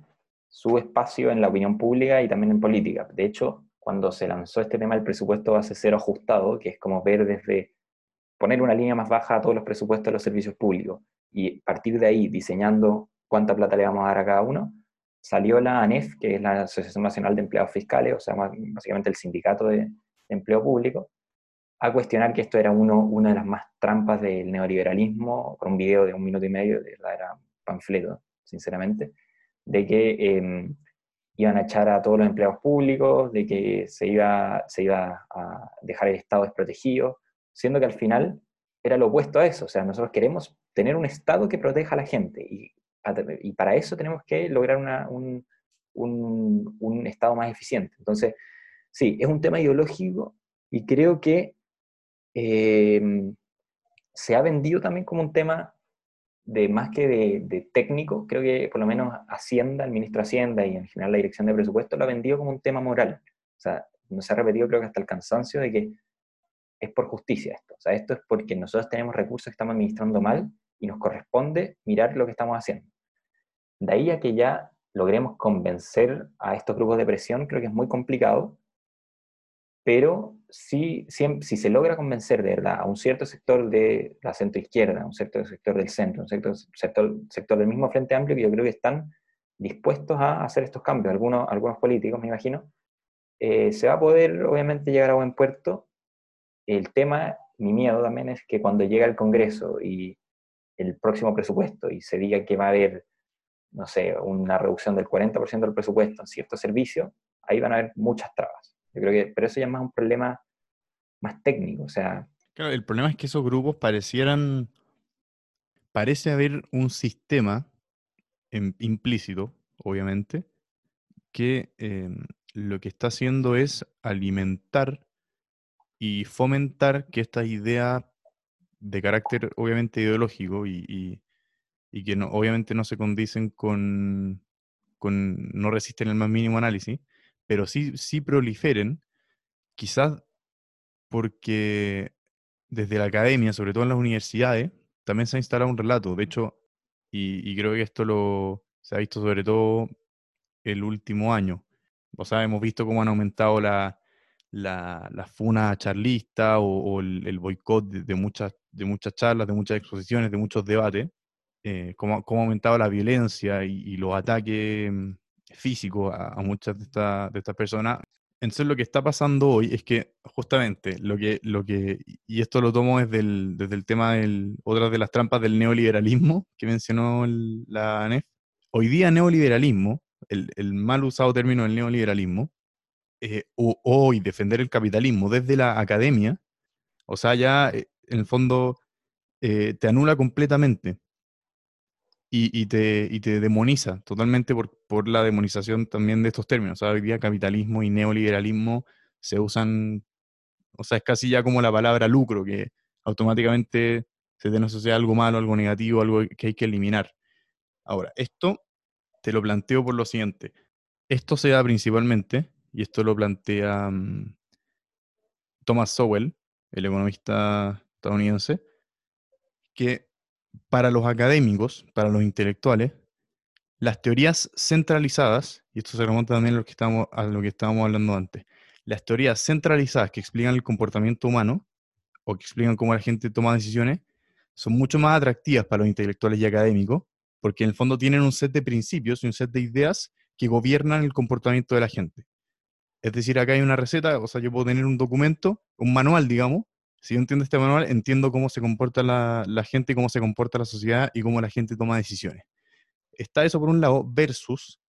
su espacio en la opinión pública y también en política. De hecho, cuando se lanzó este tema del presupuesto base cero ajustado, que es como ver desde poner una línea más baja a todos los presupuestos de los servicios públicos. Y partir de ahí diseñando cuánta plata le vamos a dar a cada uno, salió la ANEF, que es la Asociación Nacional de Empleados Fiscales, o sea, básicamente el sindicato de, empleo público, a cuestionar que esto era uno, una de las más trampas del neoliberalismo, con un video de un minuto y medio, de verdad era panfleto, sinceramente, de que em, iban a echar a todos los empleados públicos, de que se iba, se iba a dejar el Estado desprotegido, siendo que al final era lo opuesto a eso, o sea, nosotros queremos tener un Estado que proteja a la gente, y y para eso tenemos que lograr un, estado más eficiente. Entonces, sí, es un tema ideológico y creo que em, se ha vendido también como un tema de más que de, técnico, creo que por lo menos Hacienda, el ministro de Hacienda y en general la dirección de presupuesto lo ha vendido como un tema moral. O sea, no se ha repetido creo que hasta el cansancio de que es por justicia esto. O sea, esto es porque nosotros tenemos recursos que estamos administrando mal y nos corresponde mirar lo que estamos haciendo. De ahí a que ya logremos convencer a estos grupos de presión, creo que es muy complicado, pero si, si, se logra convencer de verdad a un cierto sector de la centro-izquierda, a un cierto sector del centro, un sector, sector del mismo Frente Amplio, que yo creo que están dispuestos a hacer estos cambios, algunos, algunos políticos, me imagino, eh, se va a poder obviamente llegar a buen puerto. El tema, mi miedo también es que cuando llega el Congreso y el próximo presupuesto y se diga que va a haber no sé, una reducción del 40% del presupuesto en ciertos servicios, ahí van a haber muchas trabas. Yo creo que, pero eso ya es más un problema más técnico, o sea... Claro, el problema es que esos grupos parecieran, parece haber un sistema implícito, obviamente, que em, lo que está haciendo es alimentar y fomentar que esta idea de carácter obviamente ideológico y, que no, obviamente no se condicen con, con, no resisten el más mínimo análisis, pero sí, sí proliferen, quizás porque desde la academia, sobre todo en las universidades, también se ha instalado un relato. De hecho, y, y creo que esto lo, se ha visto sobre todo el último año. O sea, hemos visto cómo han aumentado la, la, la funa charlista o, el, boicot de, muchas, de muchas charlas, de muchas exposiciones, de muchos debates, eh, cómo, cómo, ha aumentado la violencia y, los ataques mm, físicos a, muchas de, de estas personas. Entonces lo que está pasando hoy es que justamente lo que, lo que y esto lo tomo desde el, desde el tema de otras de las trampas del neoliberalismo que mencionó la ANEF, hoy día neoliberalismo el, mal usado término del neoliberalismo, eh, defender el capitalismo desde la academia, o sea, ya eh, en el fondo eh, te anula completamente y, te, te, demoniza totalmente por, por, la demonización también de estos términos. O sea, hoy día capitalismo y neoliberalismo se usan, o sea, es casi ya como la palabra lucro, que automáticamente se te asocia algo malo, algo negativo, algo que hay que eliminar. Ahora, esto te lo planteo por lo siguiente. Esto se da principalmente, y esto lo plantea mm, Thomas Sowell, el economista estadounidense, que para los académicos, para los intelectuales, las teorías centralizadas, y esto se remonta también a lo que, estamos, a lo que estábamos hablando antes, las teorías centralizadas que explican el comportamiento humano o que explican cómo la gente toma decisiones, son mucho más atractivas para los intelectuales y académicos porque en el fondo tienen un set de principios y un set de ideas que gobiernan el comportamiento de la gente. Es decir, acá hay una receta, o sea, yo puedo tener un documento, un manual, digamos. Si yo entiendo este manual, entiendo cómo se comporta la, gente, cómo se comporta la sociedad y cómo la gente toma decisiones. Está eso por un lado, versus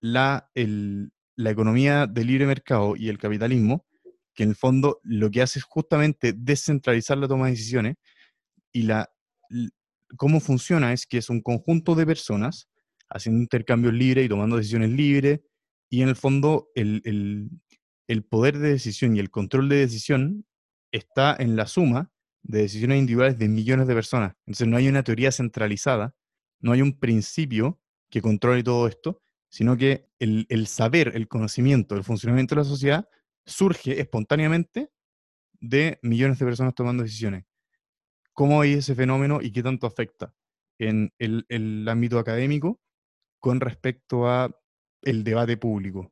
la, la economía del libre mercado y el capitalismo, que en el fondo lo que hace es justamente descentralizar la toma de decisiones y la, cómo funciona es que es un conjunto de personas haciendo intercambios libres y tomando decisiones libres, y en el fondo el, poder de decisión y el control de decisión está en la suma de decisiones individuales de millones de personas. Entonces no hay una teoría centralizada, no hay un principio que controle todo esto, sino que el, el saber, el conocimiento, el funcionamiento de la sociedad surge espontáneamente de millones de personas tomando decisiones. ¿Cómo hay ese fenómeno y qué tanto afecta en el, ámbito académico con respecto a el debate público?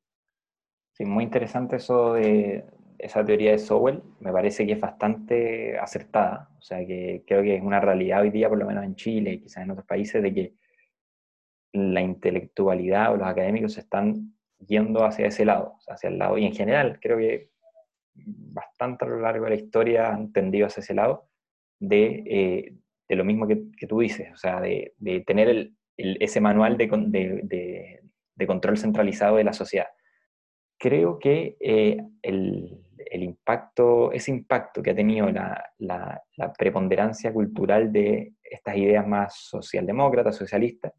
Sí, muy interesante eso de esa teoría de Sowell. Me parece que es bastante acertada. O sea, que creo que es una realidad hoy día, por lo menos en Chile y quizás en otros países, de que la intelectualidad o los académicos se están yendo hacia ese lado, hacia el lado, y en general creo que bastante a lo largo de la historia han tendido hacia ese lado, eh, de, lo mismo que, tú dices, o sea, de, tener ese manual de, control centralizado de la sociedad. Creo que eh, el, impacto, ese impacto que ha tenido la, preponderancia cultural de estas ideas más socialdemócratas, socialistas,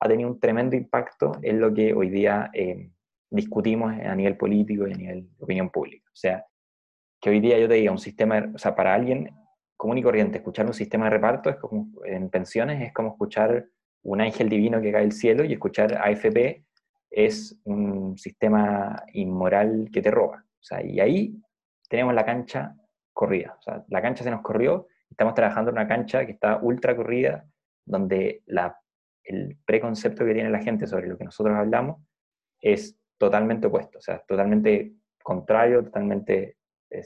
ha tenido un tremendo impacto en lo que hoy día eh, discutimos a nivel político y a nivel de opinión pública. O sea, que hoy día yo te diga un sistema, o sea, para alguien común y corriente. Escuchar un sistema de reparto es como, en pensiones es como escuchar un ángel divino que cae del cielo y escuchar AFP es un sistema inmoral que te roba. O sea, y ahí tenemos la cancha corrida. O sea, la cancha se nos corrió, estamos trabajando en una cancha que está ultra corrida, donde la, el preconcepto que tiene la gente sobre lo que nosotros hablamos es totalmente opuesto, o sea, totalmente contrario, totalmente eh,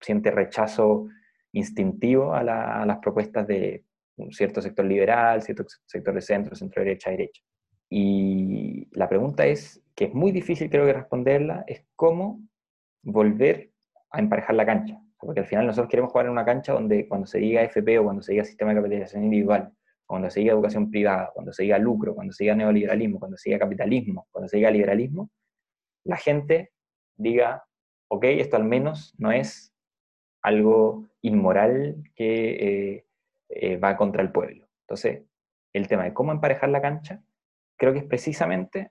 siente rechazo instintivo a, las propuestas de un cierto sector liberal, cierto sector de centro, centro derecha, derecha. Y la pregunta es, que es muy difícil creo que responderla, es cómo volver a emparejar la cancha. Porque al final nosotros queremos jugar en una cancha donde cuando se diga FP o cuando se diga sistema de capitalización individual, cuando se diga educación privada, cuando se diga lucro, cuando se diga neoliberalismo, cuando se diga capitalismo, cuando se diga liberalismo, la gente diga, ok, esto al menos no es algo inmoral que eh, eh, va contra el pueblo. Entonces, el tema de cómo emparejar la cancha creo que es precisamente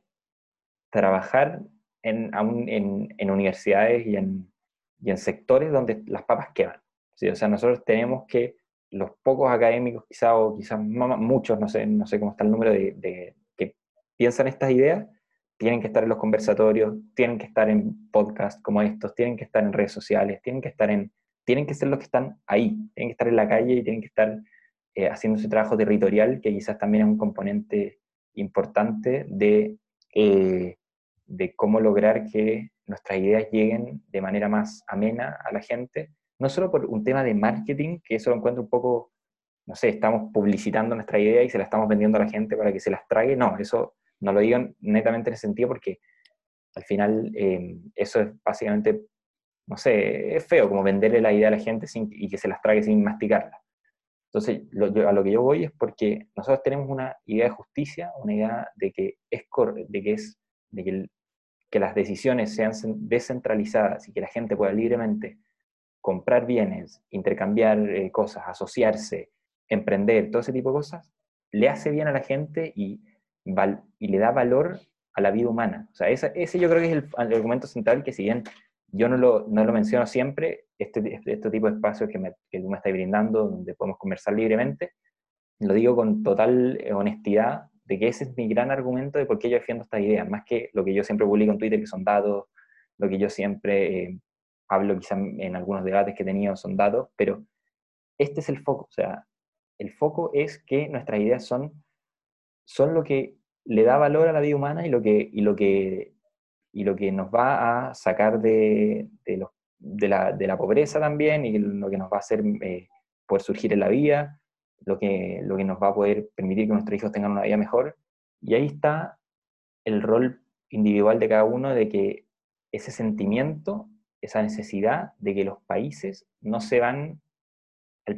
trabajar en, en, universidades y en, y en, sectores donde las papas queman. ¿sí? O sea, nosotros tenemos que, los pocos académicos quizás, o quizás muchos, no sé, no sé cómo está el número de, de que piensan estas ideas, tienen que estar en los conversatorios, tienen que estar en podcasts como estos, tienen que estar en redes sociales, tienen que estar en, tienen que ser los que están ahí, tienen que estar en la calle y tienen que estar eh, haciendo ese trabajo territorial, que quizás también es un componente importante de, eh, de cómo lograr que nuestras ideas lleguen de manera más amena a la gente, no solo por un tema de marketing, que eso lo encuentro un poco, no sé, estamos publicitando nuestra idea y se la estamos vendiendo a la gente para que se las trague, no, eso no lo digan netamente en ese sentido porque al final eh, eso es básicamente, no sé, es feo como venderle la idea a la gente sin, y que se las trague sin masticarla. Entonces, a lo que yo voy es porque nosotros tenemos una idea de justicia, una idea de que es, de que, es, de que, que las decisiones sean descentralizadas y que la gente pueda libremente comprar bienes, intercambiar eh, cosas, asociarse, emprender, todo ese tipo de cosas, le hace bien a la gente y y le da valor a la vida humana. O sea, ese, yo creo que es el, argumento central que si bien yo no lo, no lo menciono siempre, este, este, este tipo de espacios que, me, que tú me estás brindando, donde podemos conversar libremente, lo digo con total eh, honestidad de que ese es mi gran argumento de por qué yo defiendo esta idea, más que lo que yo siempre publico en Twitter, que son datos, lo que yo siempre eh, hablo quizá en algunos debates que he tenido son datos, pero este es el foco, o sea, el foco es que nuestras ideas son, son lo que le da valor a la vida humana y lo que, y lo que, y lo que nos va a sacar de, de, de, la, de la, pobreza también y lo que nos va a hacer eh, poder surgir en la vida, lo que, lo que nos va a poder permitir que nuestros hijos tengan una vida mejor. Y ahí está el rol individual de cada uno de que ese sentimiento, esa necesidad de que los países no se van,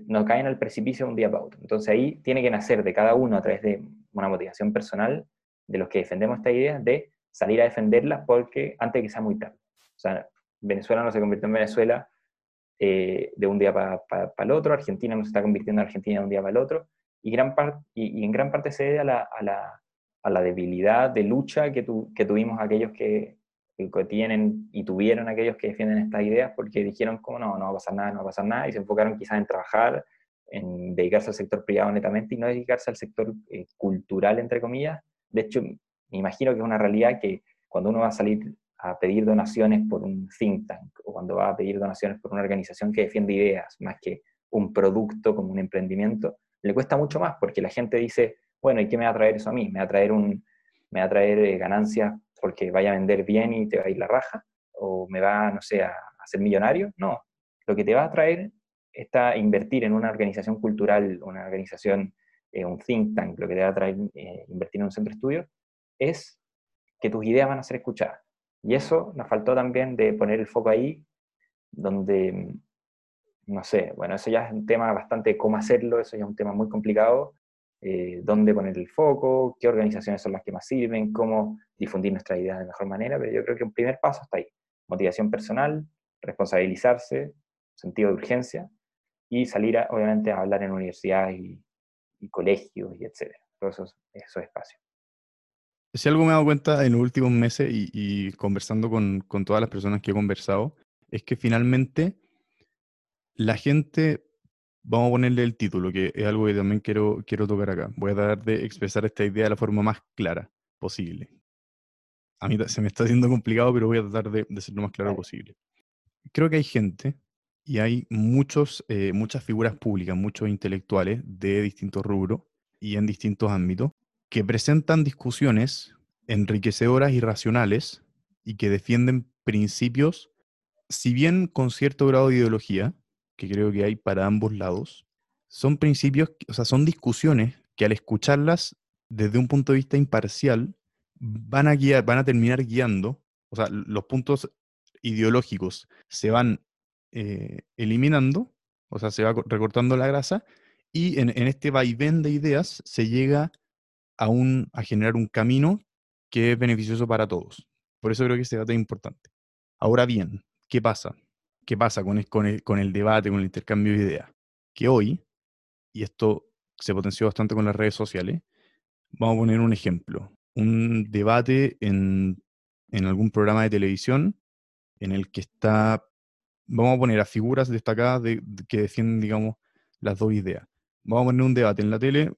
no caen al precipicio de un día para otro. Entonces ahí tiene que nacer de cada uno a través de una motivación personal de los que defendemos esta idea de salir a defenderlas porque antes de que sea muy tarde. O sea, Venezuela no se convirtió en Venezuela eh, de un día para el otro, Argentina no se está convirtiendo en Argentina de un día para el otro, y, gran y, en gran parte se debe a la, a la, a la debilidad de lucha que, tu, que tuvimos aquellos que, que, tienen y tuvieron aquellos que defienden estas ideas, porque dijeron como no, no va a pasar nada, no va a pasar nada, y se enfocaron quizás en trabajar, en dedicarse al sector privado netamente y no dedicarse al sector eh, cultural, entre comillas, de hecho, me imagino que es una realidad que cuando uno va a salir a pedir donaciones por un think tank o cuando va a pedir donaciones por una organización que defiende ideas más que un producto como un emprendimiento, le cuesta mucho más porque la gente dice, bueno, ¿y qué me va a traer eso a mí? ¿Me va a traer, un, me va a traer eh, ganancias porque vaya a vender bien y te va a ir la raja? ¿O me va, no sé, a, ser millonario? No, lo que te va a traer está invertir en una organización cultural, una organización eh, un think tank, lo que te va a traer eh, invertir en un centro de estudio, es que tus ideas van a ser escuchadas. Y eso nos faltó también de poner el foco ahí, donde, mm, no sé, bueno, eso ya es un tema bastante cómo hacerlo, eso ya es un tema muy complicado, eh, dónde poner el foco, qué organizaciones son las que más sirven, cómo difundir nuestras ideas de mejor manera, pero yo creo que un primer paso está ahí. Motivación personal, responsabilizarse, sentido de urgencia y salir, obviamente, a hablar en universidades y, y colegios y etcétera, todos esos, esos espacios. Si algo me he dado cuenta en los últimos meses y, conversando con, con, todas las personas que he conversado, es que finalmente la gente, vamos a ponerle el título, que es algo que también quiero, quiero tocar acá. Voy a tratar de expresar esta idea de la forma más clara posible. A mí se me está haciendo complicado, pero voy a tratar de, de ser lo más claro posible. Creo que hay gente y hay muchos, eh, muchas figuras públicas, muchos intelectuales de distintos rubros y en distintos ámbitos que presentan discusiones enriquecedoras y racionales y que defienden principios, si bien con cierto grado de ideología, que creo que hay para ambos lados, son principios, o sea, son discusiones que al escucharlas desde un punto de vista imparcial van a guiar, van a terminar guiando, o sea, los puntos ideológicos se van eh, eliminando, o sea, se va recortando la grasa, y en, este vaivén de ideas se llega a, un, a generar un camino que es beneficioso para todos. Por eso creo que este debate es importante. Ahora bien, ¿qué pasa? ¿Qué pasa con el, con con el debate, con el intercambio de ideas? Que hoy, y esto se potenció bastante con las redes sociales, vamos a poner un ejemplo. un debate en, en algún programa de televisión en el que está, vamos a poner a figuras destacadas de, que defienden, digamos, las dos ideas. Vamos a poner un debate en la tele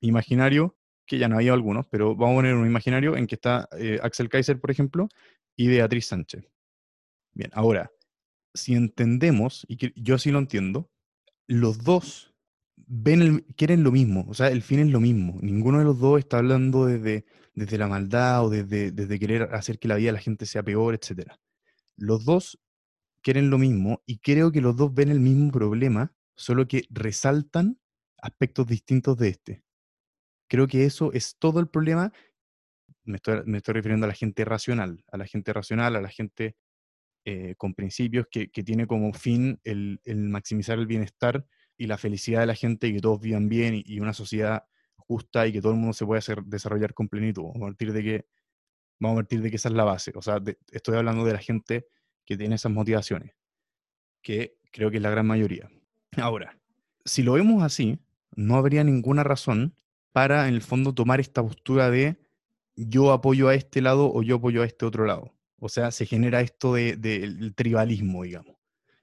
imaginario, que ya no había algunos, pero vamos a poner un imaginario en que está eh, Axel Kaiser, por ejemplo, y Beatriz Sánchez. Bien, ahora, si entendemos, y yo sí lo entiendo, los dos ven quieren lo mismo, o sea, el fin es lo mismo. Ninguno de los dos está hablando desde, desde la maldad o desde, desde querer hacer que la vida de la gente sea peor, etc. Los dos quieren lo mismo y creo que los dos ven el mismo problema, solo que resaltan aspectos distintos de este. Creo que eso es todo el problema. Me estoy, me estoy refiriendo a la gente racional, a la gente racional, a la gente eh, con principios que, tiene como fin el, maximizar el bienestar y la felicidad de la gente y que todos vivan bien y, una sociedad justa y que todo el mundo se pueda hacer, desarrollar con plenitud. Vamos a partir de que, vamos a partir de que esa es la base. O sea, estoy hablando de la gente que tiene esas motivaciones, que creo que es la gran mayoría. Ahora, si lo vemos así, no habría ninguna razón para, en el fondo, tomar esta postura de yo apoyo a este lado o yo apoyo a este otro lado. O sea, se genera esto del de, tribalismo, digamos.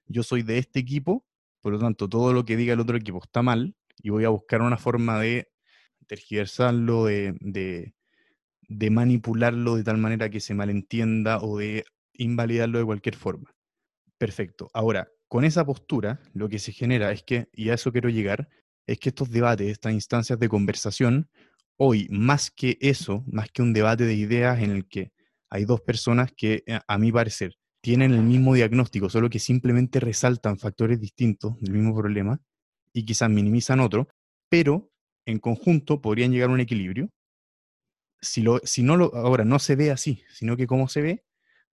Yo soy de este equipo, por lo tanto, todo lo que diga el otro equipo está mal y voy a buscar una forma de tergiversarlo, de manipularlo de tal manera que se malentienda o de invalidarlo de cualquier forma. Perfecto. Ahora, con esa postura, lo que se genera es que, y a eso quiero llegar, es que estos debates, estas instancias de conversación, hoy, más que eso, más que un debate de ideas en el que hay dos personas que, eh, a mi parecer, tienen el mismo diagnóstico, solo que simplemente resaltan factores distintos del mismo problema y quizás minimizan otro, pero en conjunto podrían llegar a un equilibrio. Si, lo, si no lo, ahora no se ve así, sino que como se ve,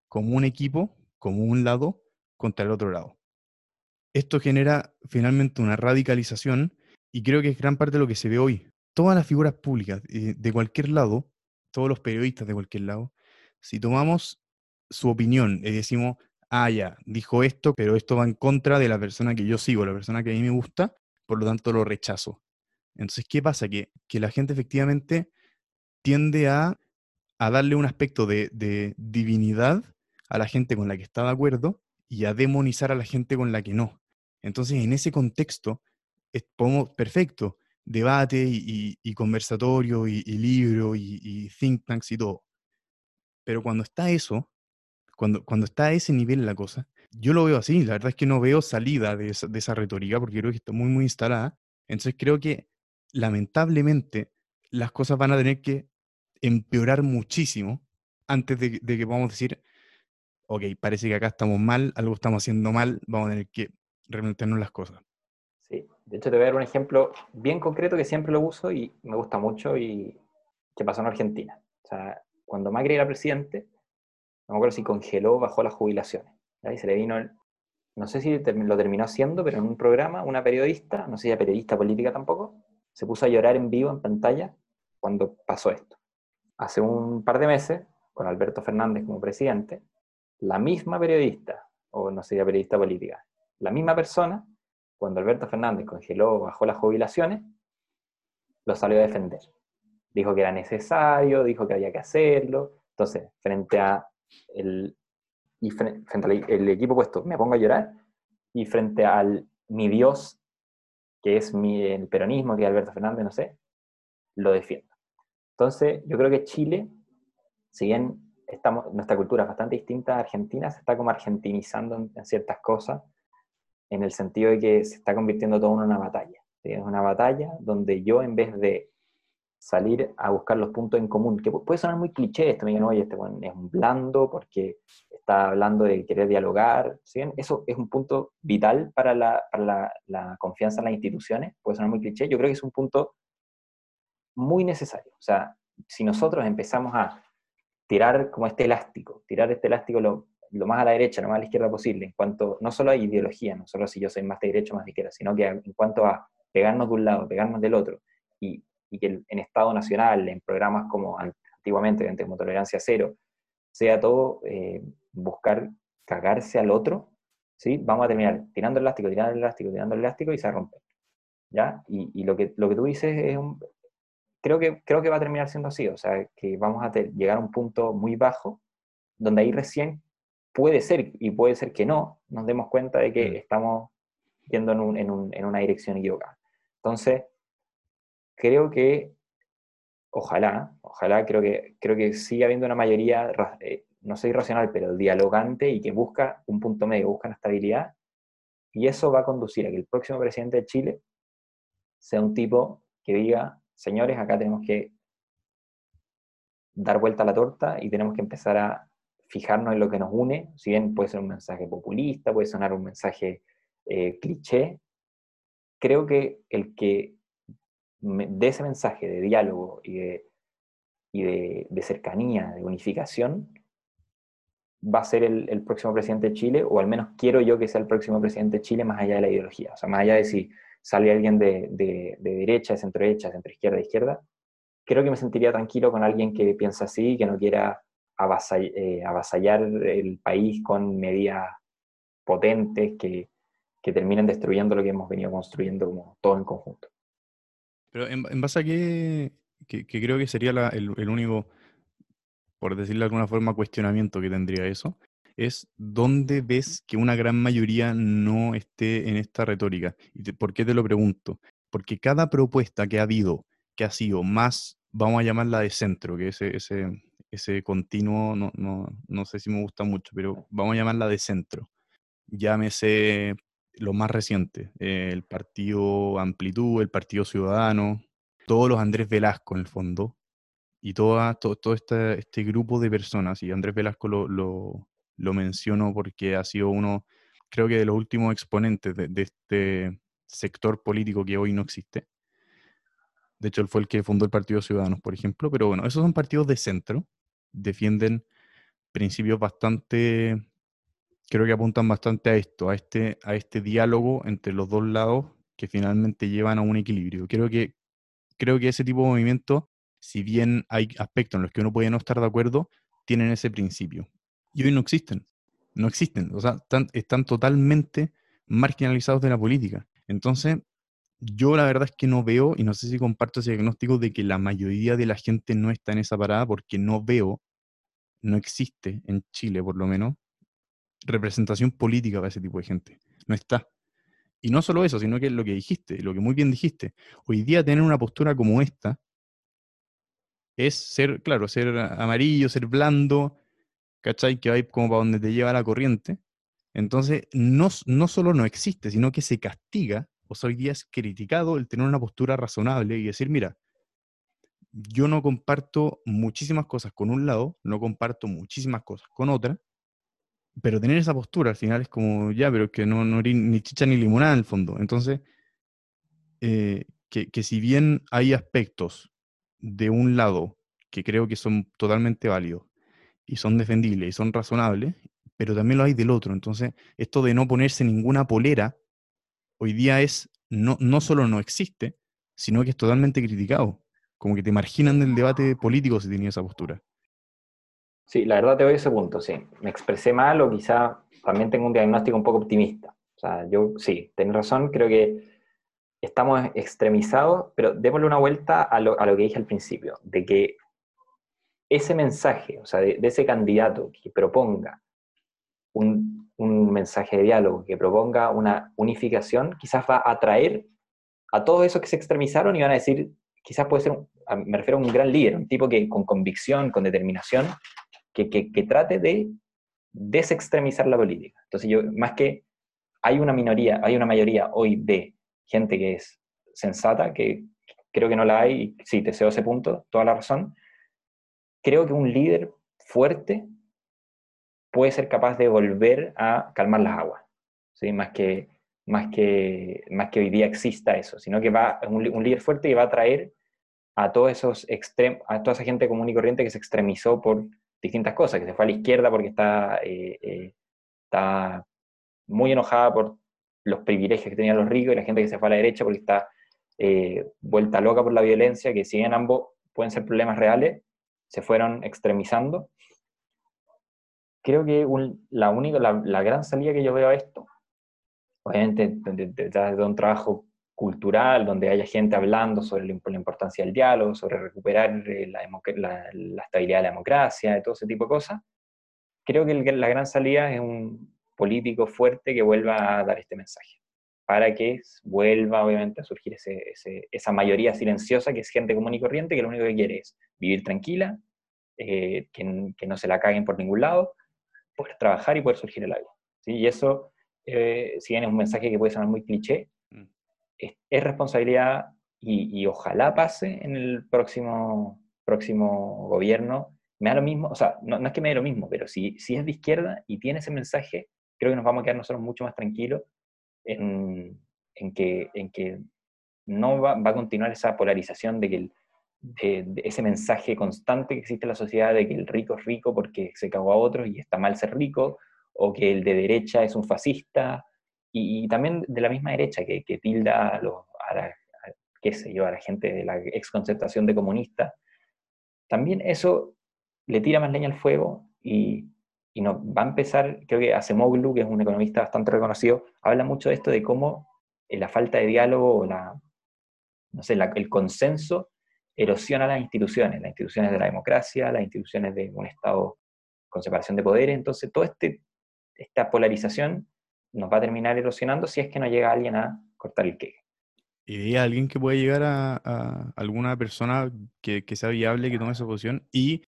como un equipo, como un lado contra el otro lado. Esto genera finalmente una radicalización y creo que es gran parte de lo que se ve hoy. Todas las figuras públicas eh, de cualquier lado, todos los periodistas de cualquier lado, si tomamos su opinión y decimos, ah, ya, dijo esto, pero esto va en contra de la persona que yo sigo, la persona que a mí me gusta, por lo tanto lo rechazo. Entonces, ¿qué pasa? Que, que la gente efectivamente tiende a, a darle un aspecto de, de, divinidad a la gente con la que está de acuerdo y a demonizar a la gente con la que no. Entonces, en ese contexto, podemos, perfecto, debate y, conversatorio y, libro y, think tanks y todo. Pero cuando está eso, cuando, cuando está a ese nivel la cosa, yo lo veo así, la verdad es que no veo salida de esa, de esa retórica porque creo que está muy, muy instalada. Entonces creo que lamentablemente las cosas van a tener que empeorar muchísimo antes de, de que podamos decir, ok, parece que acá estamos mal, algo estamos haciendo mal, vamos a tener que replantearnos las cosas. De hecho te voy a dar un ejemplo bien concreto que siempre lo uso y me gusta mucho y que pasó en Argentina. O sea, cuando Macri era presidente, no me acuerdo si congeló o bajó las jubilaciones. Y se le vino, no sé si lo terminó haciendo, pero en un programa, una periodista, no sé si era periodista política tampoco, se puso a llorar en vivo en pantalla cuando pasó esto. Hace un par de meses, con Alberto Fernández como presidente, la misma periodista, o no sería periodista política, la misma persona cuando Alberto Fernández congeló bajó las jubilaciones, lo salió a defender. Dijo que era necesario, dijo que había que hacerlo. Entonces, frente a el, y frente, al equipo puesto, me pongo a llorar, y frente al mi Dios, que es mi, el peronismo, que es Alberto Fernández, no sé, lo defiendo. Entonces, yo creo que Chile, si bien estamos, nuestra cultura es bastante distinta a Argentina, se está como argentinizando en ciertas cosas, en el sentido de que se está convirtiendo todo en una batalla. Es una batalla donde yo en vez de salir a buscar los puntos en común, que puede sonar muy cliché, esto me dicen, oye, este es un blando porque está hablando de querer dialogar, ¿sí? eso es un punto vital para, la, para la, confianza en las instituciones, puede sonar muy cliché, yo creo que es un punto muy necesario. O sea, si nosotros empezamos a tirar como este elástico, tirar este elástico lo, lo más a la derecha, lo más a la izquierda posible, en cuanto no solo a ideología, no solo si yo soy más de derecha o más de izquierda, sino que en cuanto a pegarnos de un lado, pegarnos del otro, y, y que en Estado Nacional, en programas como antiguamente, como Tolerancia Cero, sea todo eh, buscar cagarse al otro, ¿sí? vamos a terminar tirando el elástico, tirando el elástico, tirando el elástico y se rompe. ¿ya? Y, y, lo, que, lo que tú dices es un, creo que, creo que va a terminar siendo así, o sea, que vamos a llegar a un punto muy bajo, donde ahí recién puede ser, y puede ser que no, nos demos cuenta de que mm. estamos yendo en, una dirección equivocada. Entonces, creo que, ojalá, ojalá, creo que, creo que sigue habiendo una mayoría, eh, no sé irracional, pero dialogante y que busca un punto medio, busca la estabilidad, y eso va a conducir a que el próximo presidente de Chile sea un tipo que diga, señores, acá tenemos que dar vuelta a la torta y tenemos que empezar a fijarnos en lo que nos une, si bien puede ser un mensaje populista, puede sonar un mensaje eh, cliché, creo que el que dé ese mensaje de diálogo y, de, y de, cercanía, de unificación, va a ser el, próximo presidente de Chile, o al menos quiero yo que sea el próximo presidente de Chile más allá de la ideología, o sea, más allá de si sale alguien de, de, de derecha, de centro derecha, de centro izquierda, de izquierda, creo que me sentiría tranquilo con alguien que piensa así, que no quiera eh, avasallar el país con medidas potentes que, que terminen destruyendo lo que hemos venido construyendo como todo en conjunto. Pero en, base a qué, que, creo que sería el, el, único, por decirlo de alguna forma, cuestionamiento que tendría eso, es dónde ves que una gran mayoría no esté en esta retórica. ¿Y por qué te lo pregunto? Porque cada propuesta que ha habido, que ha sido más, vamos a llamarla de centro, que ese, ese, ese continuo, no, no, no sé si me gusta mucho, pero vamos a llamarla de centro. Llámese lo más reciente, el partido Amplitud, el partido Ciudadano, todos los Andrés Velasco en el fondo, y toda, todo, todo este, este, grupo de personas, y Andrés Velasco lo, lo, lo, menciono porque ha sido uno, creo que de los últimos exponentes de, de, este sector político que hoy no existe. De hecho, él fue el que fundó el Partido Ciudadanos, por ejemplo, pero bueno, esos son partidos de centro, defienden principios bastante creo que apuntan bastante a esto, a este, a este diálogo entre los dos lados que finalmente llevan a un equilibrio. Creo que, creo que ese tipo de movimiento, si bien hay aspectos en los que uno puede no estar de acuerdo, tienen ese principio. Y hoy no existen. No existen. O sea, están, están totalmente marginalizados de la política. Entonces, yo la verdad es que no veo, y no sé si comparto ese diagnóstico de que la mayoría de la gente no está en esa parada porque no veo, no existe en Chile por lo menos, representación política para ese tipo de gente. No está. Y no solo eso, sino que lo que dijiste, lo que muy bien dijiste. Hoy día tener una postura como esta es ser, claro, ser amarillo, ser blando, ¿cachai? Que va como para donde te lleva la corriente. Entonces, no, no solo no existe, sino que se castiga, sea, hoy día es criticado el tener una postura razonable y decir, mira, yo no comparto muchísimas cosas con un lado, no comparto muchísimas cosas con otra, pero tener esa postura al final es como, ya, pero que no, no ni chicha ni limonada en el fondo. Entonces, eh, que, que, si bien hay aspectos de un lado que creo que son totalmente válidos y son defendibles y son razonables, pero también lo hay del otro. Entonces, esto de no ponerse ninguna polera, hoy día es, no, no solo no existe, sino que es totalmente criticado. Como que te marginan del debate político si tenías esa postura. Sí, la verdad te doy ese punto, sí. Me expresé mal o quizá también tengo un diagnóstico un poco optimista. O sea, yo sí, tenés razón, creo que estamos extremizados, pero démosle una vuelta a lo, a lo que dije al principio, de que ese mensaje, o sea, de, ese candidato que proponga un, un, mensaje de diálogo, que proponga una unificación, quizás va a atraer a todos esos que se extremizaron y van a decir, quizás puede ser, me refiero a un gran líder, un tipo que con convicción, con determinación, que, que, trate de desextremizar la política. Entonces yo, más que hay una minoría, hay una mayoría hoy de gente que es sensata, que creo que no la hay, y sí, te cedo ese punto, toda la razón, creo que un líder fuerte puede ser capaz de volver a calmar las aguas, ¿sí? más, que, más, que, más que hoy día exista eso, sino que va un, un líder fuerte y va a traer a todos esos a toda esa gente común y corriente que se extremizó por distintas cosas, que se fue a la izquierda porque está, eh, eh, está muy enojada por los privilegios que tenían los ricos y la gente que se fue a la derecha porque está eh, vuelta loca por la violencia, que si bien ambos pueden ser problemas reales, se fueron extremizando. Creo que la única, la, gran salida que yo veo a esto, obviamente detrás de un trabajo cultural, donde haya gente hablando sobre la importancia del diálogo, sobre recuperar eh, la, estabilidad de la democracia, de todo ese tipo de cosas, creo que la gran salida es un político fuerte que vuelva a dar este mensaje, para que vuelva obviamente a surgir esa mayoría silenciosa que es gente común y corriente, que lo único que quiere es vivir tranquila, eh, que, no se la caguen por ningún lado, poder trabajar y poder surgir el algo. ¿sí? Y eso, eh, si bien es un mensaje que puede sonar muy cliché, es, responsabilidad y, ojalá pase en el próximo, próximo gobierno. Me da lo mismo, o sea, no, es que me dé lo mismo, pero si, si es de izquierda y tiene ese mensaje, creo que nos vamos a quedar nosotros mucho más tranquilos en, en, que, en que no va, va, a continuar esa polarización de que el, de, ese mensaje constante que existe en la sociedad de que el rico es rico porque se cagó a otros y está mal ser rico, o que el de derecha es un fascista, y, también de la misma derecha que, tilda a, la, qué sé yo, a la gente de la exconceptación de comunista, también eso le tira más leña al fuego y, y nos va a empezar, creo que Acemoglu, que es un economista bastante reconocido, habla mucho de esto de cómo eh, la falta de diálogo o la, no sé, el consenso erosiona las instituciones, las instituciones de la democracia, las instituciones de un Estado con separación de poderes, entonces toda este, esta polarización nos va a terminar erosionando si es que no llega alguien a cortar el queque. ¿Y alguien que pueda llegar a, alguna persona que, sea viable, que tome esa posición? Y,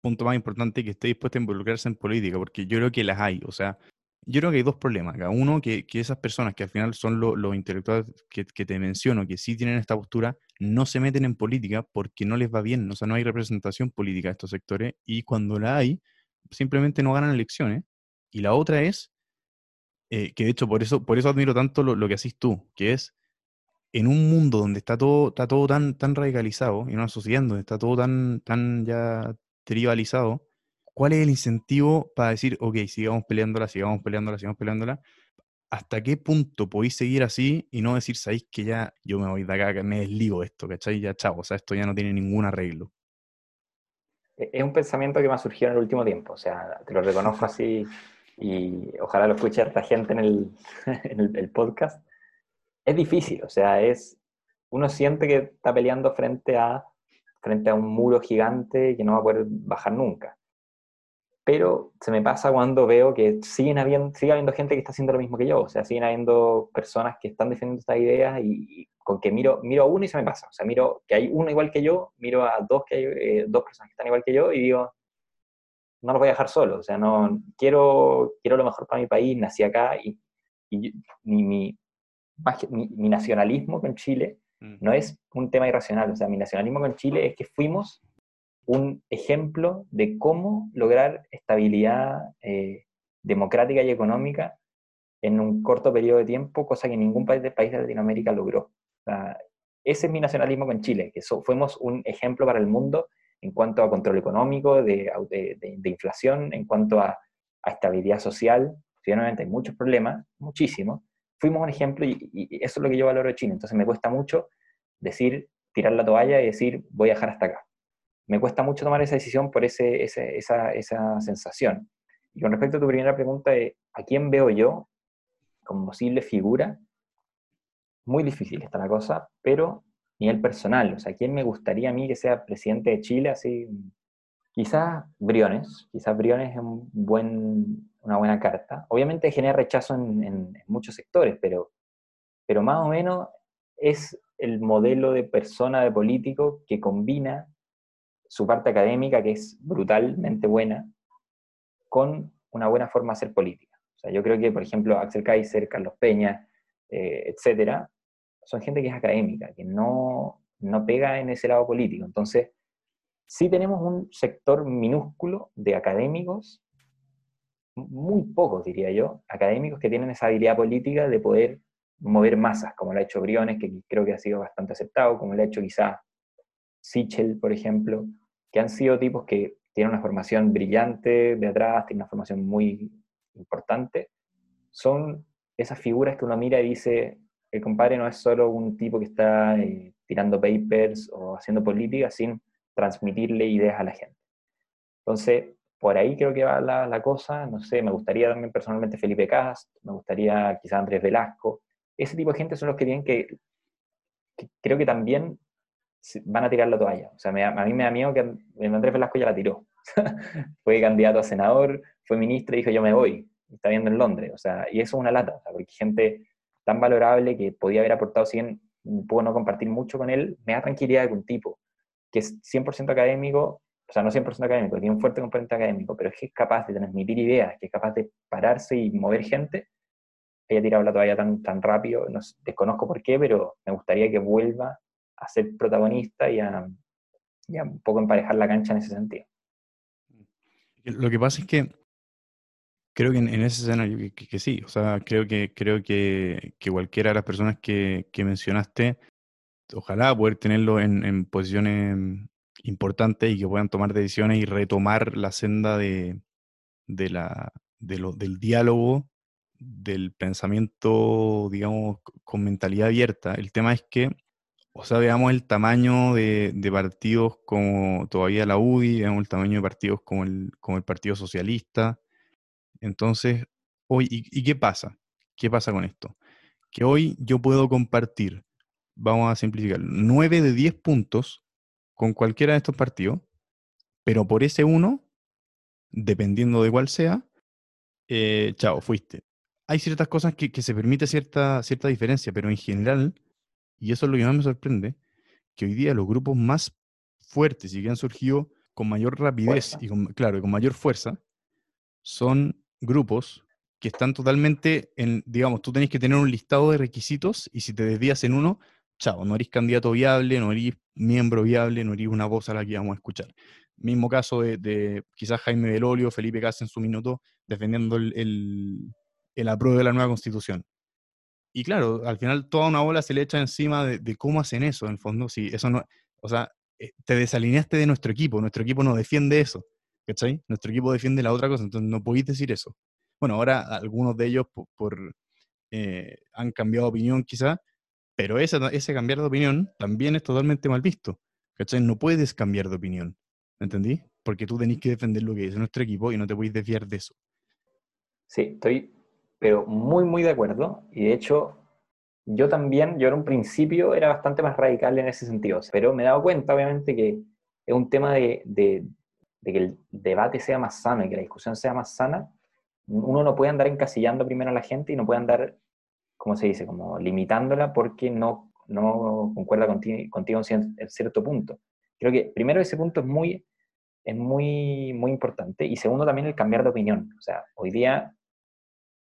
punto más importante, que esté dispuesta a involucrarse en política, porque yo creo que las hay. O sea, yo creo que hay dos problemas acá. Uno, que, esas personas que al final son los intelectuales que, te menciono, que sí tienen esta postura, no se meten en política porque no les va bien. O sea, no hay representación política de estos sectores y cuando la hay, simplemente no ganan elecciones. Y la otra es eh, que de hecho por eso, por eso admiro tanto lo, que haces tú, que es en un mundo donde está todo, está todo tan, tan radicalizado, en una sociedad donde está todo tan, tan ya tribalizado, ¿cuál es el incentivo para decir, ok, sigamos peleándola, sigamos peleándola, sigamos peleándola? ¿Hasta qué punto podéis seguir así y no decir, sabéis que ya yo me voy de acá, que me desligo de esto, ¿cachai? Ya chao, o sea, esto ya no tiene ningún arreglo. E, es un pensamiento que me ha surgido en el último tiempo, o sea, te lo reconozco así y ojalá lo escuche la gente en, el, en el, podcast, es difícil, o sea, es, uno siente que está peleando frente a, frente a un muro gigante que no va a poder bajar nunca. Pero se me pasa cuando veo que siguen habiendo, sigue habiendo gente que está haciendo lo mismo que yo, o sea, siguen habiendo personas que están defendiendo estas ideas y, con que miro, miro a uno y se me pasa, o sea, miro que hay uno igual que yo, miro a dos, que hay, eh, dos personas que están igual que yo y digo, no lo voy a dejar solo, o sea, no, quiero, quiero lo mejor para mi país, nací acá y, y mi, mi, mi, nacionalismo con Chile no es un tema irracional, o sea, mi nacionalismo con Chile es que fuimos un ejemplo de cómo lograr estabilidad eh, democrática y económica en un corto periodo de tiempo, cosa que ningún país de, país de Latinoamérica logró. Ese es mi nacionalismo con Chile, que fuimos un ejemplo para el mundo en cuanto a control económico, de, de, inflación, en cuanto a, estabilidad social. Finalmente hay muchos problemas, muchísimos. Fuimos un ejemplo y, eso es lo que yo valoro de Chile. Entonces me cuesta mucho decir, tirar la toalla y decir, voy a dejar hasta acá. Me cuesta mucho tomar esa decisión por ese, esa, esa sensación. Y con respecto a tu primera pregunta de a quién veo yo como posible figura, muy difícil está la cosa, pero nivel personal. O sea, ¿quién me gustaría a mí que sea presidente de Chile? Así, quizás Briones, quizás Briones es un buen, una buena carta. Obviamente genera rechazo en, muchos sectores, pero, pero más o menos es el modelo de persona, de político, que combina su parte académica, que es brutalmente buena, con una buena forma de hacer política. O sea, yo creo que, por ejemplo, Axel Kaiser, Carlos Peña, eh, etcétera, son gente que es académica, que no, no pega en ese lado político. Entonces, sí tenemos un sector minúsculo de académicos, muy pocos diría yo, académicos que tienen esa habilidad política de poder mover masas, como lo ha hecho Briones, que creo que ha sido bastante aceptado, como lo ha hecho quizá Sichel, por ejemplo, que han sido tipos que tienen una formación brillante de atrás, tienen una formación muy importante, son esas figuras que uno mira y dice, el compadre no es solo un tipo que está eh, tirando papers o haciendo política sin transmitirle ideas a la gente. Entonces, por ahí creo que va la, cosa, no sé, me gustaría también personalmente Felipe Cast, me gustaría quizá Andrés Velasco, ese tipo de gente son los que tienen que, creo que también van a tirar la toalla. O sea, a mí me da miedo que Andrés Velasco ya la tiró. fue candidato a senador, fue ministro y dijo yo me voy. Está viendo en Londres. O sea, y eso es una lata, porque gente tan valorable que podía haber aportado, si bien puedo no compartir mucho con él, me da tranquilidad de que un tipo que es 100% académico, o sea, no 100% académico, tiene un fuerte componente académico, pero es que es capaz de transmitir ideas, que es capaz de pararse y mover gente, haya tirado la toalla tan, tan rápido, no, desconozco por qué, pero me gustaría que vuelva a ser protagonista y a, un poco emparejar la cancha en ese sentido. Lo que pasa es que creo que en, ese escenario que, sí, o sea, creo que, creo que, cualquiera de las personas que, mencionaste, ojalá poder tenerlo en, posiciones importantes y que puedan tomar decisiones y retomar la senda de, de la, de lo, del diálogo del pensamiento, digamos, con mentalidad abierta. El tema es que, o sea, veamos el tamaño de, partidos como todavía la UDI, veamos el tamaño de partidos como el, Partido Socialista. Entonces, hoy, ¿y, qué pasa? ¿Qué pasa con esto? Que hoy yo puedo compartir, vamos a simplificar, 9 de 10 puntos con cualquiera de estos partidos, pero por ese uno, dependiendo de cuál sea, eh, chao, fuiste hay ciertas cosas que, se permite cierta, cierta diferencia, pero en general, y eso es lo que más me sorprende, que hoy día los grupos más fuertes y que han surgido con mayor rapidez y con, claro, con mayor fuerza, son grupos que están totalmente en, digamos, tú tenés que tener un listado de requisitos y si te desvías en uno, chao, no eres candidato viable, no eres miembro viable, no eres una voz a la que vamos a escuchar. Mismo caso de, quizás Jaime Belolio, Felipe Casa en su minuto, defendiendo el, el apruebo de la nueva constitución. Y claro, al final toda una bola se le echa encima de, cómo hacen eso, en el fondo. Si eso no, o sea, eh, te desalineaste de nuestro equipo, nuestro equipo no defiende eso, ¿cachai? Nuestro equipo defiende la otra cosa, entonces no podéis decir eso. Bueno, ahora algunos de ellos por, eh, han cambiado de opinión quizá, pero ese, ese cambiar de opinión también es totalmente mal visto, ¿cachai? No puedes cambiar de opinión, ¿entendí? Porque tú tenés que defender lo que dice nuestro equipo y no te podéis desviar de eso. Sí, estoy pero muy, muy de acuerdo. Y de hecho, yo también, yo en un principio era bastante más radical en ese sentido, pero me he dado cuenta, obviamente, que es un tema de, de, que el debate sea más sano y que la discusión sea más sana. Uno no puede andar encasillando primero a la gente y no puede andar, ¿cómo se dice?, como limitándola porque no, no concuerda contigo, contigo en cierto punto. Creo que primero ese punto es muy, es muy, muy importante y segundo también el cambiar de opinión. O sea, hoy día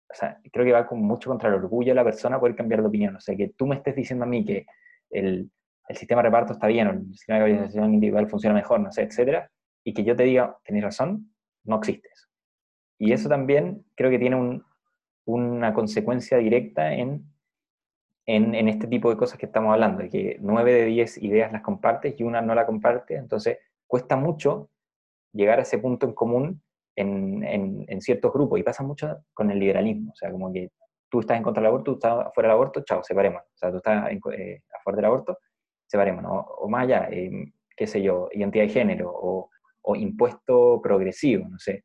o sea, creo que va con mucho contra el orgullo de la persona poder cambiar de opinión. O sea, que tú me estés diciendo a mí que el, el sistema de reparto está bien o el sistema de organización individual funciona mejor, no sé, etcétera, y que yo te diga, tenés razón, no existe eso. Y eso también creo que tiene un, una consecuencia directa en, en, en, este tipo de cosas que estamos hablando, de que nueve de diez ideas las compartes y una no la comparte, entonces cuesta mucho llegar a ese punto en común en, en, ciertos grupos, y pasa mucho con el liberalismo, o sea, como que tú estás en contra del aborto, tú estás fuera del aborto, chao, separemos, o sea, tú estás eh, a favor del aborto, separemos, o más allá, eh, qué sé yo, identidad de género, o, o impuesto progresivo, no sé,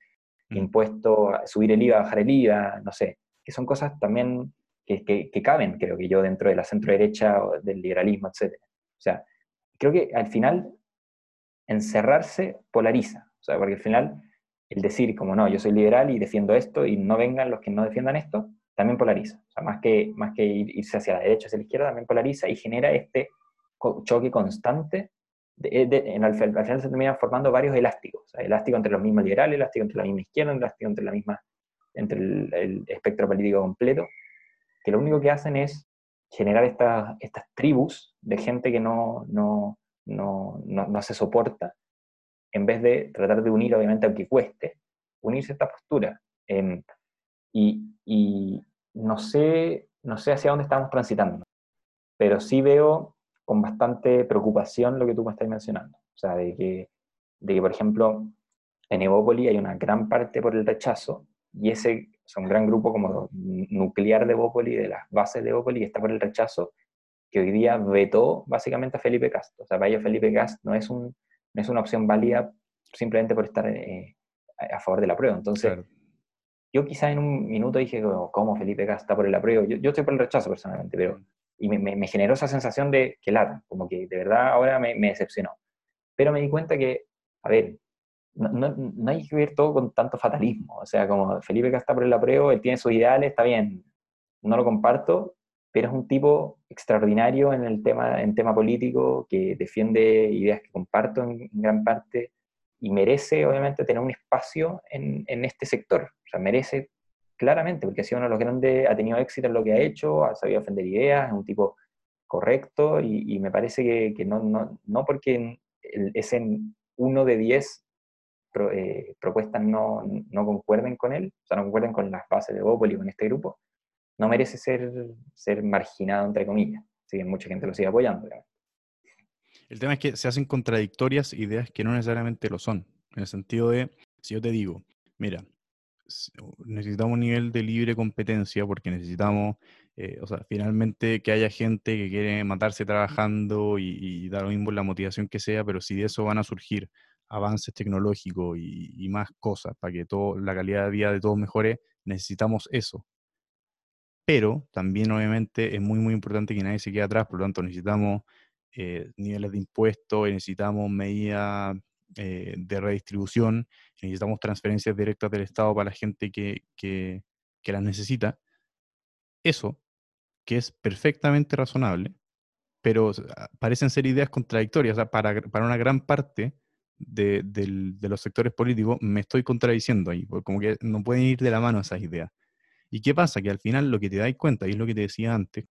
mm. impuesto a subir el IVA, bajar el IVA, no sé, que son cosas también que, que, que caben, creo que yo, dentro de la centro derecha, del liberalismo, etc. O sea, creo que al final encerrarse polariza, o sea, porque al final el decir como no, yo soy liberal y defiendo esto y no vengan los que no defiendan esto, también polariza. O sea, más que, más que irse hacia la derecha, hacia la izquierda, también polariza y genera este choque constante. en al, final se terminan formando varios elásticos. O elástico entre los mismos liberales, elástico entre la misma izquierda, elástico entre la misma entre el, espectro político completo, que lo único que hacen es generar estas, estas tribus de gente que no, no, no, no, no se soporta en vez de tratar de unir, obviamente, aunque cueste, unirse a esta postura. Em, y, no, sé, no sé hacia dónde estamos transitando, pero sí veo con bastante preocupación lo que tú me estás mencionando. O sea, de que, de que por ejemplo, en Evópoli hay una gran parte por el rechazo, y ese es un gran grupo como nuclear de Evópoli, de las bases de Evópoli, que está por el rechazo, que hoy día vetó básicamente a Felipe Castro. O sea, para ellos Felipe Castro no es un no es una opción válida simplemente por estar eh, a favor de la prueba. Entonces, yo quizá en un minuto dije, ¿cómo Felipe Cast está por el apruebo? Yo, yo estoy por el rechazo personalmente, pero y me, me, generó esa sensación de que lata, como que de verdad ahora me, me decepcionó. Pero me di cuenta que, a ver, no, no, no, hay que ver todo con tanto fatalismo. O sea, como Felipe Cast está por el apruebo, él tiene sus ideales, está bien, no lo comparto, pero es un tipo extraordinario en el tema, en tema político, que defiende ideas que comparto en, gran parte y merece, obviamente, tener un espacio en, en, este sector. O sea, merece claramente, porque ha sido uno de los grandes, ha tenido éxito en lo que ha hecho, ha sabido defender ideas, es un tipo correcto y, y me parece que, que, no, no, no porque es en uno de diez pro, eh, propuestas no, no, concuerden con él, o sea, no concuerden con las bases de Bópoli, con este grupo, no merece ser, ser marginado, entre comillas. Si mucha gente lo sigue apoyando. El tema es que se hacen contradictorias ideas que no necesariamente lo son. En el sentido de, si yo te digo, mira, necesitamos un nivel de libre competencia porque necesitamos, eh, o sea, finalmente que haya gente que quiere matarse trabajando y, y dar lo mismo la motivación que sea, pero si de eso van a surgir avances tecnológicos y, y más cosas para que todo, la calidad de vida de todos mejore, necesitamos eso pero también obviamente es muy, muy importante que nadie se quede atrás, por lo tanto necesitamos eh, niveles de impuestos, necesitamos medidas eh, de redistribución, necesitamos transferencias directas del Estado para la gente que, que, las necesita. Eso, que es perfectamente razonable, pero parecen ser ideas contradictorias. Para, para una gran parte de, los sectores políticos me estoy contradiciendo ahí, como que no pueden ir de la mano esas ideas. ¿Y qué pasa? Que al final lo que te dais cuenta, y es lo que te decía antes,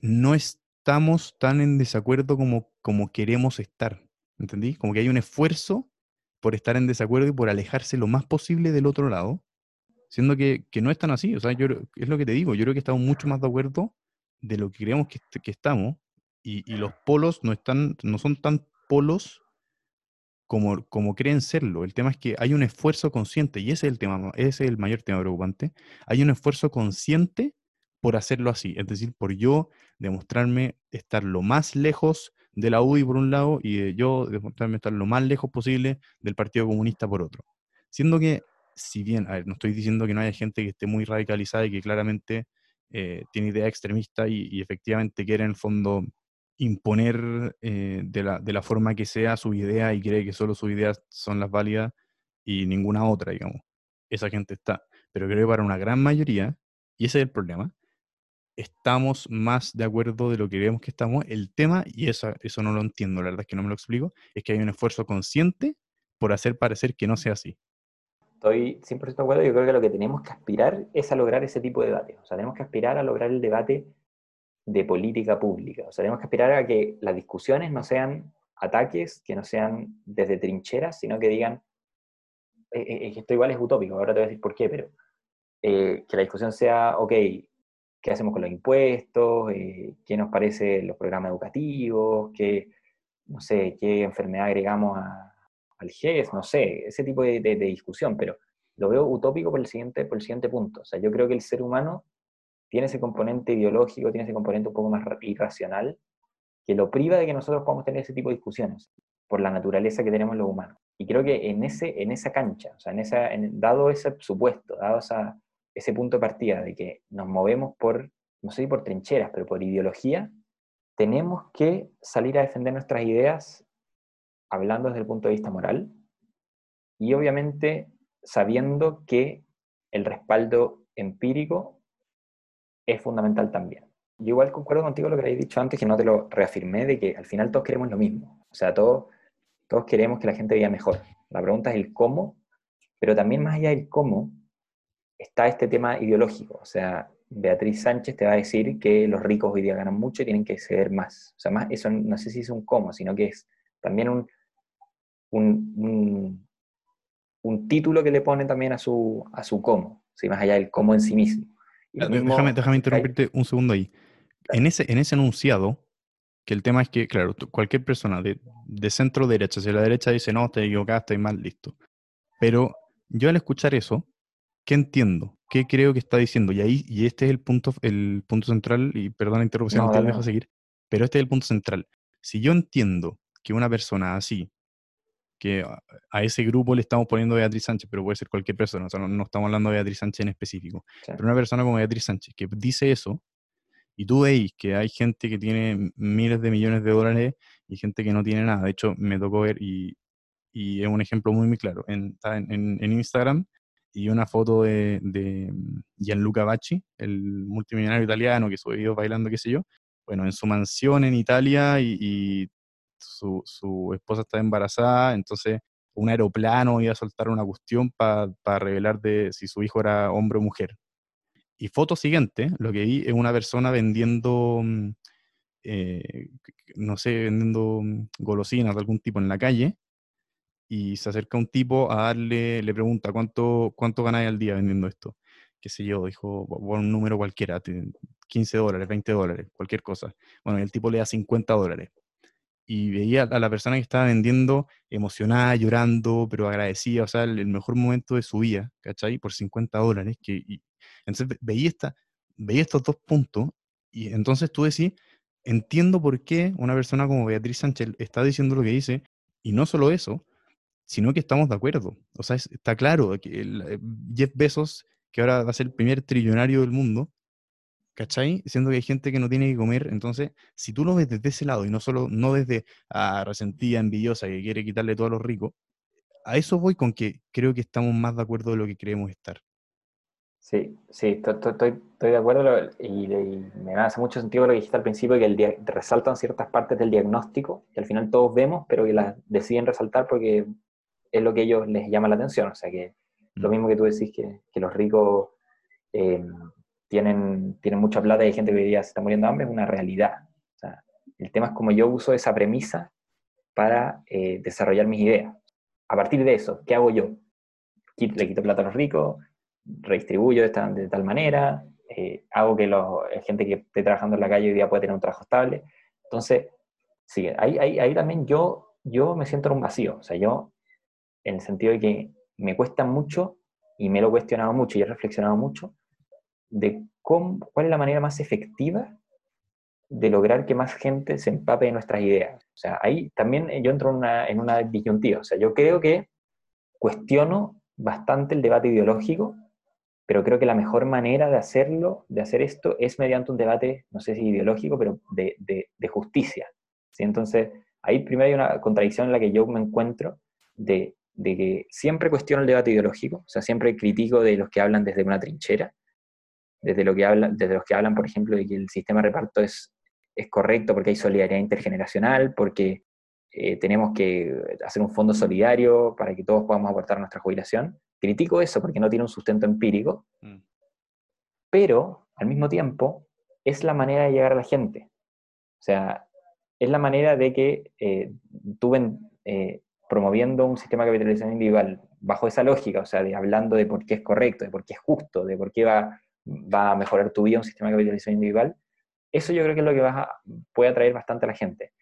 no estamos tan en desacuerdo como, como queremos estar. ¿Entendí? Como que hay un esfuerzo por estar en desacuerdo y por alejarse lo más posible del otro lado, siendo que, que no es tan así. O sea, yo, es lo que te digo, yo creo que estamos mucho más de acuerdo de lo que creemos que, que estamos, y, y, los polos no, están, no son tan polos como, como creen serlo. El tema es que hay un esfuerzo consciente, y ese es el tema, ese es el mayor tema preocupante. Hay un esfuerzo consciente por hacerlo así, es decir, por yo demostrarme estar lo más lejos de la UDI por un lado y de yo demostrarme estar lo más lejos posible del Partido Comunista por otro. Siendo que, si bien, a ver, no estoy diciendo que no haya gente que esté muy radicalizada y que claramente eh, tiene idea extremista y, y, efectivamente quiere en el fondo imponer eh, de, la, de, la, forma que sea su idea y cree que solo sus ideas son las válidas y ninguna otra, digamos. Esa gente está. Pero creo que para una gran mayoría, y ese es el problema, estamos más de acuerdo de lo que creemos que estamos. El tema, y eso, eso no lo entiendo, la verdad es que no me lo explico, es que hay un esfuerzo consciente por hacer parecer que no sea así. Estoy 100% de acuerdo, yo creo que lo que tenemos que aspirar es a lograr ese tipo de debate. O sea, tenemos que aspirar a lograr el debate de política pública. O sea, tenemos que esperar a que las discusiones no sean ataques, que no sean desde trincheras, sino que digan, eh, eh, esto igual es utópico, ahora te voy a decir por qué, pero eh, que la discusión sea, ok, ¿qué hacemos con los impuestos? Eh, ¿Qué nos parece los programas educativos? ¿Qué, no sé, qué enfermedad agregamos a, al GES? No sé, ese tipo de, de, de discusión, pero lo veo utópico por el, siguiente, por el siguiente punto. O sea, yo creo que el ser humano tiene ese componente ideológico, tiene ese componente un poco más irracional, que lo priva de que nosotros podamos tener ese tipo de discusiones, por la naturaleza que tenemos los humanos. Y creo que en, ese, en esa cancha, o sea, en esa, en, dado ese supuesto, dado esa, ese punto de partida de que nos movemos por, no sé si por trincheras, pero por ideología, tenemos que salir a defender nuestras ideas hablando desde el punto de vista moral y obviamente sabiendo que el respaldo empírico es fundamental también. Yo igual concuerdo contigo lo que habéis dicho antes, que no te lo reafirmé, de que al final todos queremos lo mismo. O sea, todos, todos queremos que la gente viva mejor. La pregunta es el cómo, pero también más allá del cómo, está este tema ideológico. O sea, Beatriz Sánchez te va a decir que los ricos hoy día ganan mucho y tienen que ceder más. O sea, más, eso no sé si es un cómo, sino que es también un, un, un, título que le pone también a su, a su cómo, ¿sí? más allá del cómo en sí mismo. Mismo, déjame, déjame interrumpirte un segundo ahí. En ese, en ese enunciado, que el tema es que, claro, cualquier persona de, de centro derecha, si la derecha dice, no, te equivocaste, estoy mal, listo. Pero yo al escuchar eso, ¿qué entiendo? ¿Qué creo que está diciendo? Y ahí, y este es el punto, el punto central, y perdón la interrupción, no, te dejo seguir, pero este es el punto central. Si yo entiendo que una persona así que a, ese grupo le estamos poniendo Beatriz Sánchez, pero puede ser cualquier persona, o sea, no, estamos hablando de Beatriz Sánchez en específico, pero una persona como Beatriz Sánchez que dice eso, y tú veis que hay gente que tiene miles de millones de dólares y gente que no tiene nada. De hecho, me tocó ver, y, y es un ejemplo muy, muy claro, en, en, en Instagram, y una foto de, de, Gianluca Bacci, el multimillonario italiano que sube videos bailando, qué sé yo, bueno, en su mansión en Italia y, su, esposa está embarazada, entonces un aeroplano iba a soltar una cuestión para revelar de si su hijo era hombre o mujer. Y foto siguiente, lo que vi es una persona vendiendo, mm, eh, no sé, vendiendo mm, golosinas de algún tipo en la calle, y se acerca un tipo a darle, le pregunta, ¿cuánto, cuánto ganáis al día vendiendo esto? Qué sé yo, dijo, un número cualquiera, 15 dólares, 20 dólares, cualquier cosa. Bueno, el tipo le da 50 dólares y veía a la persona que estaba vendiendo emocionada, llorando, pero agradecida, o sea, el, mejor momento de su vida, ¿cachai? Por 50 dólares. Que, entonces veía, esta, veía estos dos puntos y entonces tú decís, entiendo por qué una persona como Beatriz Sánchez está diciendo lo que dice, y no solo eso, sino que estamos de acuerdo. O sea, está claro que el, eh, Jeff Bezos, que ahora va a ser el primer trillonario del mundo, ¿cachai? Siendo que hay gente que no tiene que comer, entonces, si tú lo ves desde ese lado y no solo, no desde a resentida, envidiosa, que quiere quitarle todo a los ricos, a eso voy con que creo que estamos más de acuerdo de lo que creemos estar. Sí, sí, estoy, de acuerdo y, me hace mucho sentido lo que dijiste al principio, que el resaltan ciertas partes del diagnóstico, que al final todos vemos, pero que las deciden resaltar porque es lo que ellos les llama la atención. O sea, que lo mm. mismo que tú decís, que, que los ricos eh, tienen, tienen mucha plata y hay gente que hoy día se está muriendo de hambre, es una realidad. O sea, el tema es cómo yo uso esa premisa para eh, desarrollar mis ideas. A partir de eso, ¿qué hago yo? Le quito plata a los ricos, redistribuyo de, de tal manera, eh, hago que la gente que esté trabajando en la calle hoy día pueda tener un trabajo estable. Entonces, sí, ahí, ahí, ahí también yo, yo me siento en un vacío. O sea, yo, en el sentido de que me cuesta mucho, y me lo he cuestionado mucho y he reflexionado mucho, de cómo, cuál es la manera más efectiva de lograr que más gente se empape de nuestras ideas. O sea, ahí también yo entro en una, en una disyuntiva. O sea, yo creo que cuestiono bastante el debate ideológico, pero creo que la mejor manera de hacerlo, de hacer esto, es mediante un debate, no sé si ideológico, pero de, de, justicia. ¿sí? Entonces, ahí primero hay una contradicción en la que yo me encuentro de, de que siempre cuestiono el debate ideológico, o sea, siempre critico de los que hablan desde una trinchera, desde, lo que hablan, desde los que hablan, por ejemplo, de que el sistema de reparto es, es correcto porque hay solidaridad intergeneracional, porque eh, tenemos que hacer un fondo solidario para que todos podamos aportar nuestra jubilación. Critico eso porque no tiene un sustento empírico, mm. pero al mismo tiempo es la manera de llegar a la gente. O sea, es la manera de que eh, tú eh, promoviendo un sistema de capitalización individual bajo esa lógica, o sea, de hablando de por qué es correcto, de por qué es justo, de por qué va va a mejorar tu vida un sistema de capitalización individual, eso yo creo que es lo que vas puede atraer bastante a la gente.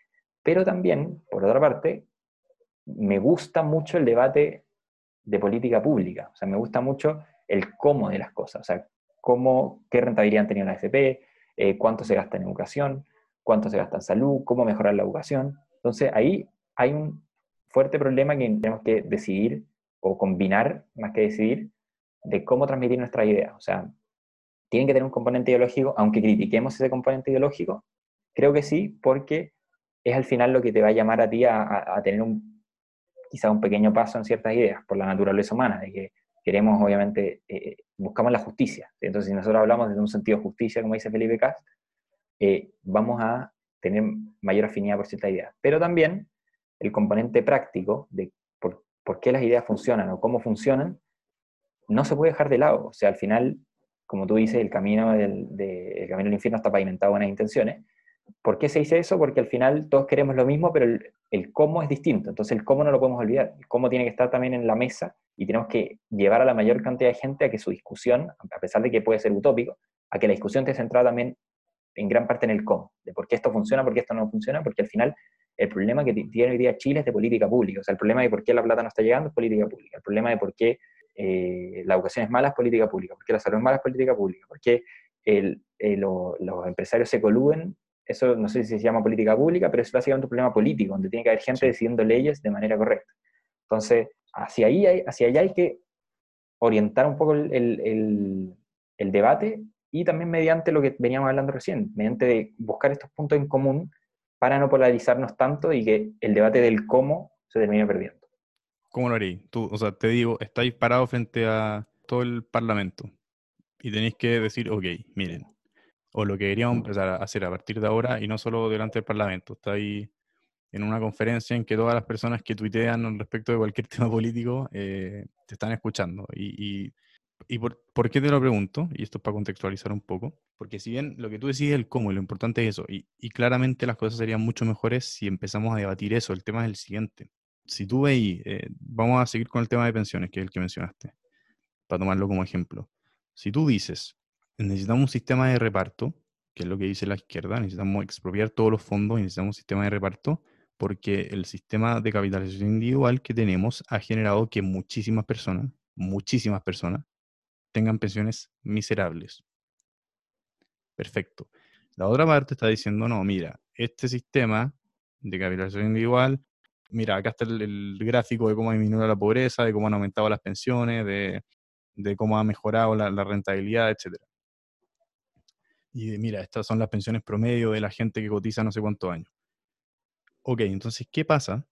Pero también, por otra parte, me gusta mucho el debate de política pública, o sea, me gusta mucho el cómo de las cosas, o sea, cómo, qué rentabilidad han tenido la FP, eh, cuánto se gasta en educación, cuánto se gasta en salud, cómo mejorar la educación. Entonces, ahí hay un fuerte problema que tenemos que decidir o combinar, más que decidir, de cómo transmitir nuestra idea. O sea, tienen que tener un componente ideológico, aunque critiquemos ese componente ideológico, creo que sí, porque es al final lo que te va a llamar a ti a, tener un, quizá un pequeño paso en ciertas ideas por la naturaleza humana, de que queremos, obviamente, eh, buscamos la justicia. Entonces, si nosotros hablamos desde un sentido de justicia, como dice Felipe Cast, eh, vamos a tener mayor afinidad por ciertas ideas. Pero también el componente práctico de por, por, qué las ideas funcionan o cómo funcionan, no se puede dejar de lado. O sea, al final como tú dices, el camino del, camino del infierno está pavimentado buenas intenciones. ¿Por qué se dice eso? Porque al final todos queremos lo mismo, pero el, cómo es distinto. Entonces el cómo no lo podemos olvidar. El cómo tiene que estar también en la mesa y tenemos que llevar a la mayor cantidad de gente a que su discusión, a pesar de que puede ser utópico, a que la discusión esté centrada también en gran parte en el cómo, de por qué esto funciona, por qué esto no funciona, porque al final el problema que tiene hoy día Chile es de política pública. O sea, el problema de por qué la plata no está llegando es política pública. El problema de por qué eh, la educación es mala, es política pública, porque la salud es mala, es política pública, porque el, los empresarios se coluden, eso no sé si se llama política pública, pero es básicamente un problema político, donde tiene que haber gente decidiendo leyes de manera correcta. Entonces, hacia, ahí hay, hacia allá hay que orientar un poco el, el, debate y también mediante lo que veníamos hablando recién, mediante buscar estos puntos en común para no polarizarnos tanto y que el debate del cómo se termine perdiendo. ¿Cómo lo haréis? Tú, o sea, te digo, estáis parados frente a todo el Parlamento y tenéis que decir, ok, miren, o lo que deberíamos empezar a hacer a partir de ahora y no solo delante del Parlamento. Estáis en una conferencia en que todas las personas que tuitean respecto de cualquier tema político eh, te están escuchando. Y, y, por, por, qué te lo pregunto? Y esto es para contextualizar un poco. Porque si bien lo que tú decís es el cómo y lo importante es eso, y, y claramente las cosas serían mucho mejores si empezamos a debatir eso. El tema es el siguiente. Si tú veis, eh, vamos a seguir con el tema de pensiones, que es el que mencionaste, para tomarlo como ejemplo. Si tú dices, necesitamos un sistema de reparto, que es lo que dice la izquierda, necesitamos expropiar todos los fondos y necesitamos un sistema de reparto, porque el sistema de capitalización individual que tenemos ha generado que muchísimas personas, muchísimas personas, tengan pensiones miserables. Perfecto. La otra parte está diciendo, no, mira, este sistema de capitalización individual, mira, acá está el, gráfico de cómo ha disminuido la pobreza, de cómo han aumentado las pensiones, de, cómo ha mejorado la, la rentabilidad, etc. Y mira, estas son las pensiones promedio de la gente que cotiza no sé cuántos años. Ok, entonces, ¿qué pasa?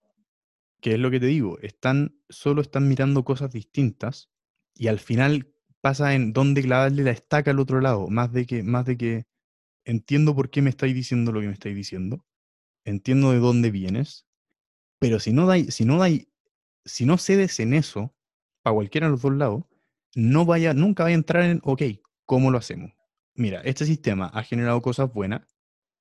Que es lo que te digo, están, solo están mirando cosas distintas y al final pasa en dónde clavarle la estaca al otro lado, más de que, más de que entiendo por qué me estáis diciendo lo que me estáis diciendo, entiendo de dónde vienes, pero si no dais, si no dais, si no cedes en eso, para cualquiera de los dos lados, no vaya, nunca vaya a entrar en, ok, ¿cómo lo hacemos? Mira, este sistema ha generado cosas buenas,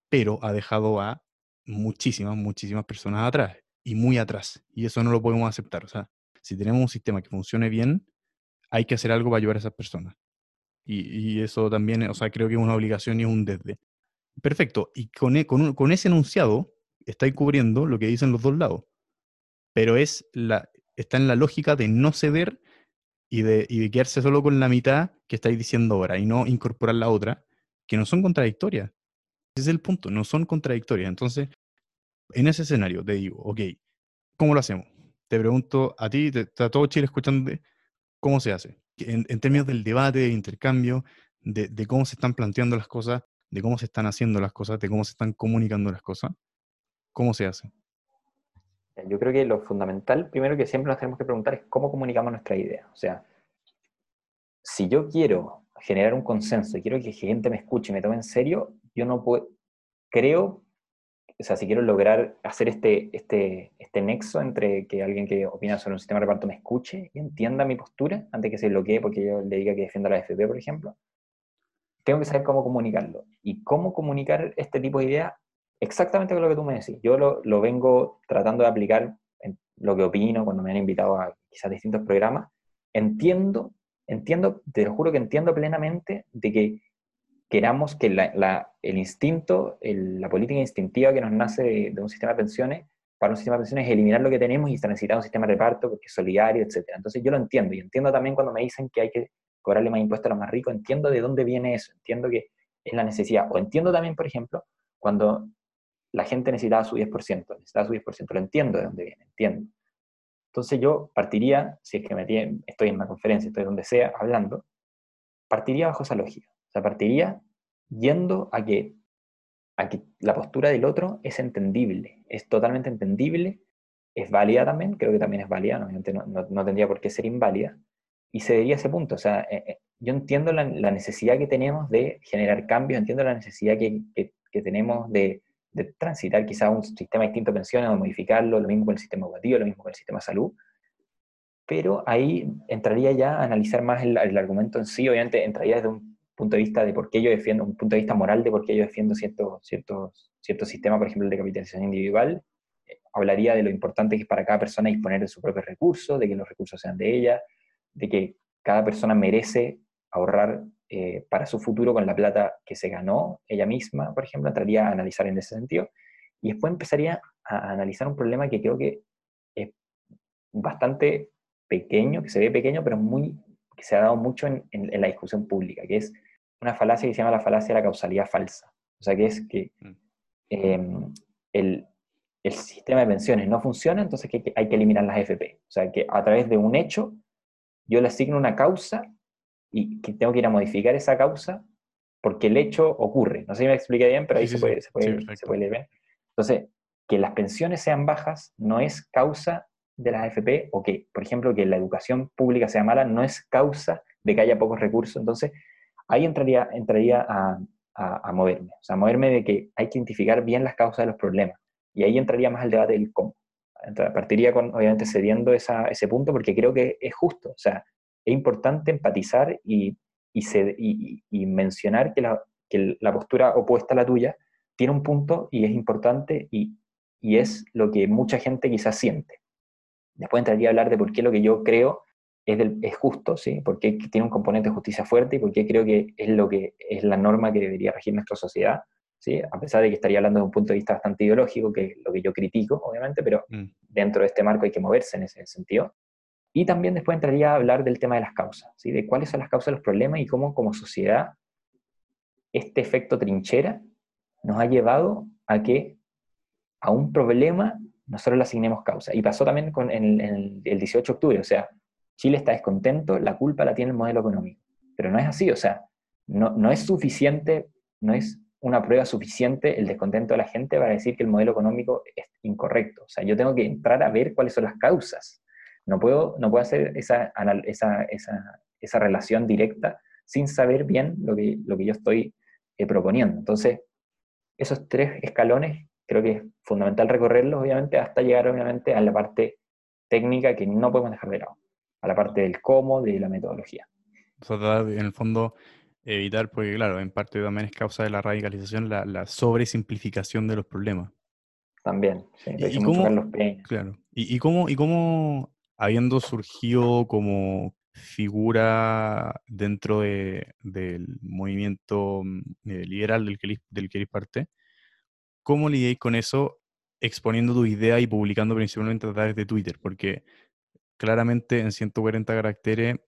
pero ha dejado a muchísimas, muchísimas personas atrás y muy atrás. Y eso no lo podemos aceptar. O sea, si tenemos un sistema que funcione bien, hay que hacer algo para ayudar a esas personas. Y, eso también, o sea, creo que es una obligación y es un desde. Perfecto. Y con, e, con, con ese enunciado estáis cubriendo lo que dicen los dos lados. Pero es la, está en la lógica de no ceder y de, y de quedarse solo con la mitad que estáis diciendo ahora y no incorporar la otra, que no son contradictorias. Ese es el punto, no son contradictorias. Entonces, en ese escenario te digo, ok, ¿cómo lo hacemos? Te pregunto a ti, está todo Chile escuchando, ¿cómo se hace? En, términos del debate, del intercambio, de, cómo se están planteando las cosas, de cómo se están haciendo las cosas, de cómo se están comunicando las cosas, ¿cómo se hace? Yo creo que lo fundamental, primero que siempre nos tenemos que preguntar es cómo comunicamos nuestra idea. O sea, si yo quiero generar un consenso y quiero que gente me escuche y me tome en serio, yo no puedo, creo, o sea, si quiero lograr hacer este, este, este nexo entre que alguien que opina sobre un sistema de reparto me escuche y entienda mi postura, antes que se bloquee porque yo le diga que defienda la FP, por ejemplo, tengo que saber cómo comunicarlo. Y cómo comunicar este tipo de ideas, exactamente con lo que tú me decís. Yo lo, lo vengo tratando de aplicar en lo que opino cuando me han invitado a quizás distintos programas. Entiendo, entiendo, te lo juro que entiendo plenamente de que queramos que el instinto, la política instintiva que nos nace de, un sistema de pensiones, para un sistema de pensiones es eliminar lo que tenemos y necesitar un sistema de reparto porque es solidario, etc. Entonces yo lo entiendo y entiendo también cuando me dicen que hay que cobrarle más impuestos a los más ricos, entiendo de dónde viene eso, entiendo que es la necesidad. O entiendo también, por ejemplo, cuando la gente necesitaba su 10%, necesitaba su 10%, lo entiendo de dónde viene, entiendo. Entonces yo partiría, si es que estoy en una conferencia, estoy donde sea, hablando, partiría bajo esa lógica. O sea, partiría yendo a que, a que la postura del otro es entendible, es totalmente entendible, es válida también, creo que también es válida, no, no, tendría por qué ser inválida, y se diría ese punto. O sea, eh, eh, yo entiendo la, necesidad que tenemos de generar cambios, entiendo la necesidad que, que, tenemos de, de, transitar quizá un sistema distinto de pensiones o modificarlo, lo mismo con el sistema educativo, lo mismo con el sistema de salud, pero ahí entraría ya a analizar más el, el argumento en sí, obviamente entraría desde un punto de vista de por qué yo defiendo, un punto de vista moral de por qué yo defiendo cierto, cierto, cierto sistema, por ejemplo, el de capitalización individual, eh, hablaría de lo importante que es para cada persona disponer de su propio recurso, de que los recursos sean de ella, de que cada persona merece ahorrar eh, para su futuro con la plata que se ganó ella misma, por ejemplo, entraría a analizar en ese sentido. Y después empezaría a analizar un problema que creo que es bastante pequeño, que se ve pequeño, pero muy, que se ha dado mucho en, en la discusión pública, que es una falacia que se llama la falacia de la causalidad falsa. O sea, que es que em, el, el sistema de pensiones no funciona, entonces que hay que eliminar las FP. O sea, que a través de un hecho yo le asigno una causa y que tengo que ir a modificar esa causa porque el hecho ocurre. No sé si me expliqué bien, pero ahí se, puede, se, puede, se puede leer bien. Entonces, que las pensiones sean bajas no es causa de las AFP o que, por ejemplo, que la educación pública sea mala no es causa de que haya pocos recursos. Entonces, ahí entraría, entraría a, a, moverme. O sea, moverme de que hay que identificar bien las causas de los problemas. Y ahí entraría más el debate del cómo. partiría con, obviamente, cediendo esa, ese punto porque creo que es justo. O sea, es importante empatizar y, y, y, mencionar que la, que la postura opuesta a la tuya tiene un punto y es importante y, y es lo que mucha gente quizás siente. Después entraría a hablar de por qué lo que yo creo es, es justo, ¿sí? porque tiene un componente de justicia fuerte y porque creo que es lo que es la norma que debería regir nuestra sociedad, ¿sí? a pesar de que estaría hablando de un punto de vista bastante ideológico, que es lo que yo critico, obviamente, pero mm. dentro de este marco hay que moverse en ese sentido. Y también después entraría a hablar del tema de las causas, ¿sí? de cuáles son las causas de los problemas y cómo como sociedad este efecto trinchera nos ha llevado a que a un problema nosotros le asignemos causa. Y pasó también con el, el 18 de octubre, o sea, Chile está descontento, la culpa la tiene el modelo económico. Pero no es así, o sea, no, no es suficiente, no es una prueba suficiente el descontento de la gente para decir que el modelo económico es incorrecto. O sea, yo tengo que entrar a ver cuáles son las causas. No puedo, no puedo hacer esa, esa, esa, esa relación directa sin saber bien lo que, lo que yo estoy eh, proponiendo. Entonces, esos tres escalones creo que es fundamental recorrerlos, obviamente, hasta llegar, obviamente, a la parte técnica que no podemos dejar de lado a la parte del cómo, de la metodología. O sea, en el fondo evitar, porque claro, en parte también es causa de la radicalización, la, la sobresimplificación de los problemas. También, sí. ¿Y, cómo, claro. ¿Y, cómo, ¿Y cómo, habiendo surgido como figura dentro de, del movimiento mm, eh, liberal del que, del que eres parte, ¿cómo lidiáis con eso exponiendo tu idea y publicando principalmente a través de Twitter? Porque claramente en 140 caracteres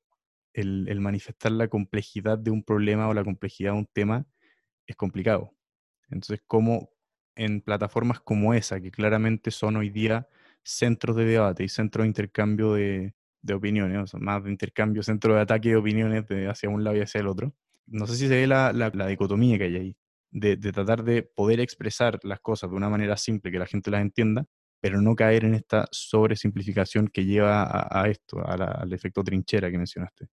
el, manifestar la complejidad de un problema o la complejidad de un tema es complicado. Entonces, ¿cómo en plataformas como esa, que claramente son hoy día centros de debate y centros de intercambio de, opiniones, o sea, más de intercambio, centro de ataque de opiniones de hacia un lado y hacia el otro, no sé si se ve la, dicotomía que hay ahí, de, tratar de poder expresar las cosas de una manera simple, que la gente las entienda, pero no caer en esta sobresimplificación que lleva a, esto, al efecto trinchera que mencionaste.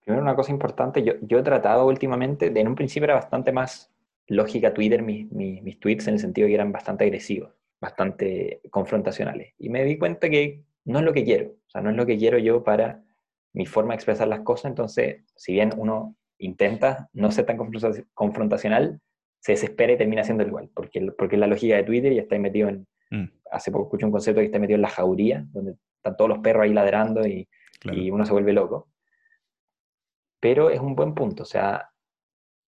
Primero, una cosa importante, yo, he tratado últimamente, de, en un principio era bastante más lógica Twitter, mis, tweets, en el sentido que eran bastante agresivos, bastante confrontacionales. Y me di cuenta que no es lo que quiero, o sea, no es lo que quiero yo para mi forma de expresar las cosas, entonces, si bien uno intenta no ser tan confrontacional, se desespera y termina siendo igual, porque, porque es la lógica de Twitter y está metido en, Mm. Hace poco escuché un concepto que está metido en la jauría, donde están todos los perros ahí ladrando y, y uno se vuelve loco. Pero es un buen punto, o sea,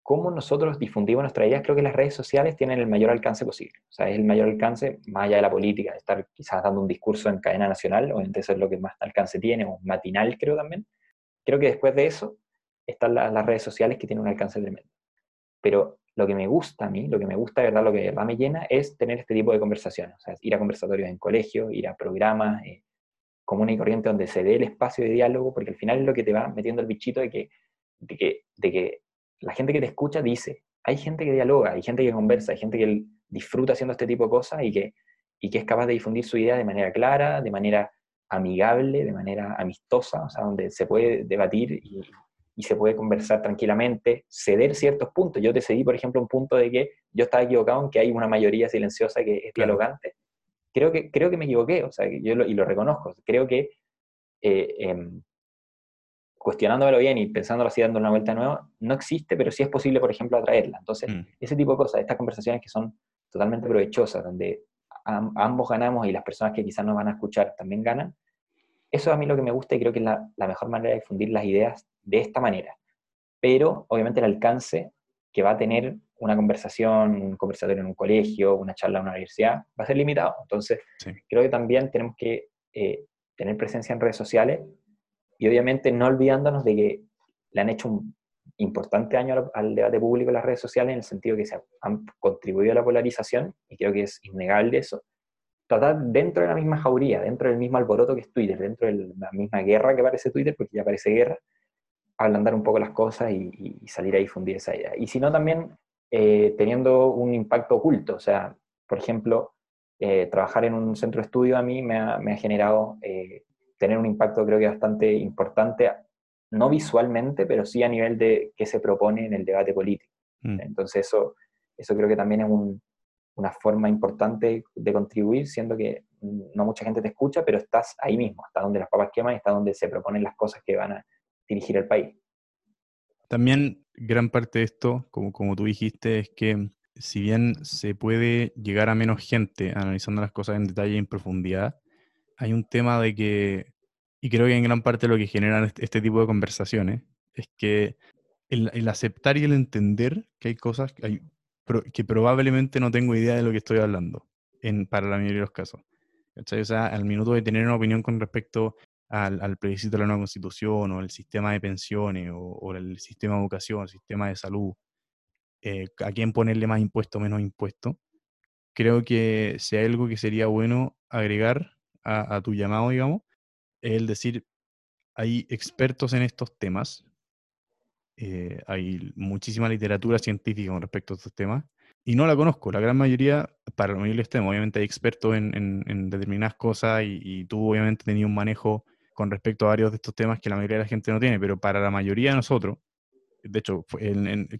cómo nosotros difundimos nuestras ideas, creo que las redes sociales tienen el mayor alcance posible. O sea, es el mayor alcance, más allá de la política, de estar quizás dando un discurso en cadena nacional, o eso es lo que más alcance tiene, o matinal creo también. Creo que después de eso están las redes sociales que tienen un alcance tremendo. Pero lo que me gusta a mí, lo que me gusta, ¿verdad? Lo que de verdad me llena es tener este tipo de conversaciones. O sea, ir a conversatorios en colegio, ir a programas eh, común y corriente donde se dé el espacio de diálogo, porque al final es lo que te va metiendo el bichito de que, de que, de que la gente que te escucha dice, hay gente que dialoga, hay gente que conversa, hay gente que disfruta haciendo este tipo de cosas y que, y que es capaz de difundir su idea de manera clara, de manera amigable, de manera amistosa, o sea, donde se puede debatir y, y se puede conversar tranquilamente, ceder ciertos puntos. Yo te cedí, por ejemplo, un punto de que yo estaba equivocado en que hay una mayoría silenciosa que es dialogante. Creo que, creo que me equivoqué, o sea, yo lo, y lo reconozco. Creo que eh, em, cuestionándomelo bien y pensándolo así, dando una vuelta nueva, no existe, pero sí es posible, por ejemplo, atraerla. Entonces, mm. ese tipo de cosas, estas conversaciones que son totalmente provechosas, donde ambos ganamos y las personas que quizás nos van a escuchar también ganan, eso es a mí lo que me gusta y creo que es la, la mejor manera de difundir las ideas de esta manera. Pero obviamente el alcance que va a tener una conversación, un conversatorio en un colegio, una charla en una universidad, va a ser limitado. Entonces, creo que también tenemos que eh, tener presencia en redes sociales y obviamente no olvidándonos de que le han hecho un importante año al, debate público las redes sociales en el sentido que se han contribuido a la polarización y creo que es innegable eso, tratar dentro de la misma jauría, dentro del mismo alboroto que es Twitter, dentro de la misma guerra que parece Twitter, porque ya parece guerra, ablandar un poco las cosas y, salir a difundir esa idea. Y si no, también eh, teniendo un impacto oculto, o sea, por ejemplo, eh, trabajar en un centro de estudio a mí me ha, generado eh, tener un impacto creo que bastante importante, no visualmente, pero sí a nivel de qué se propone en el debate político. Mm. Entonces eso, eso creo que también es una forma importante de contribuir, siendo que no mucha gente te escucha, pero estás ahí mismo, está donde las papas queman y está donde se proponen las cosas que van a dirigir el país. También gran parte de esto, como, como tú dijiste, es que si bien se puede llegar a menos gente analizando las cosas en detalle y en profundidad, hay un tema de que, y creo que en gran parte lo que generan este, este, tipo de conversaciones, es que el, aceptar y el entender que hay cosas que, hay, que probablemente no tengo idea de lo que estoy hablando, en, para la mayoría de los casos. O sea, al minuto de tener una opinión con respecto al, al plebiscito de la nueva constitución o el sistema de pensiones o, el sistema de educación, el sistema de salud, eh, a quién ponerle más impuesto o menos impuesto, creo que hay algo que sería bueno agregar a, tu llamado, digamos, es el decir, hay expertos en estos temas, eh, hay muchísima literatura científica con respecto a estos temas, y no la conozco. La gran mayoría, para lo mayoría temas, obviamente hay expertos en, determinadas cosas y, y, tú obviamente tenías un manejo con respecto a varios de estos temas que la mayoría de la gente no tiene, pero para la mayoría de nosotros, de hecho,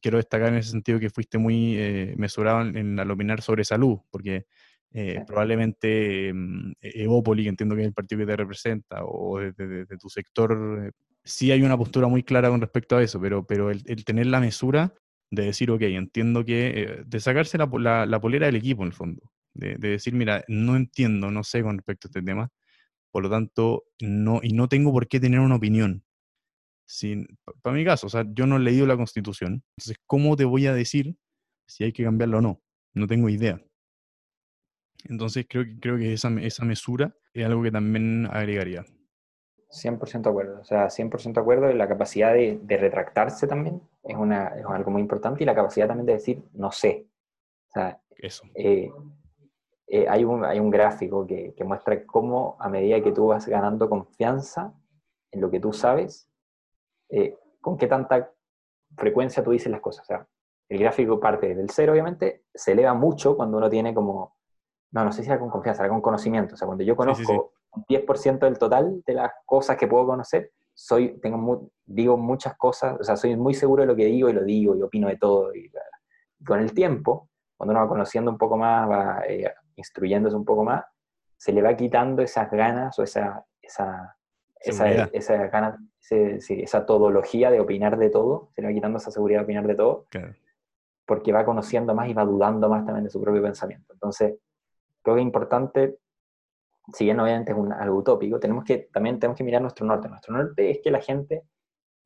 quiero destacar en ese sentido que fuiste muy eh, mesurado en, al opinar sobre salud, porque eh, probablemente mm, e-, Evópoli, que entiendo que es el partido que te representa, o de, tu sector, eh, sí hay una postura muy clara con respecto a eso, pero, pero el, tener la mesura de decir, ok, entiendo que, de sacarse la, la, polera del equipo en el fondo, de, de, decir, mira, no entiendo, no sé con respecto a este tema, por lo tanto, no, y no tengo por qué tener una opinión, para mi caso, o sea, yo no he leído la constitución, entonces, ¿cómo te voy a decir si hay que cambiarla o no? No tengo idea. Entonces, creo, creo que esa, esa mesura es algo que también agregaría. 100% de acuerdo, o sea, 100% de acuerdo, la capacidad de, retractarse también es, una, es, algo muy importante y la capacidad también de decir, no sé. O sea, Eso. Eh, eh, hay, un, hay un gráfico que, que, muestra cómo a medida que tú vas ganando confianza en lo que tú sabes, eh, con qué tanta frecuencia tú dices las cosas. O sea, el gráfico parte del cero, obviamente, se eleva mucho cuando uno tiene como, no, no sé si era con confianza, era con conocimiento. O sea, cuando yo conozco un 10% del total de las cosas que puedo conocer, soy, tengo digo muchas cosas, o sea, soy muy seguro de lo que digo y lo digo y opino de todo. Y, con el tiempo, cuando uno va conociendo un poco más, va eh, instruyéndose un poco más, se le va quitando esas ganas o esa, esa, esa, esa, ganas, esa todología de opinar de todo, se le va quitando esa seguridad de opinar de todo, porque va conociendo más y va dudando más también de su propio pensamiento. Entonces, creo que es importante, si bien obviamente es un, algo utópico, tenemos que, también tenemos que mirar nuestro norte. Nuestro norte es que la gente,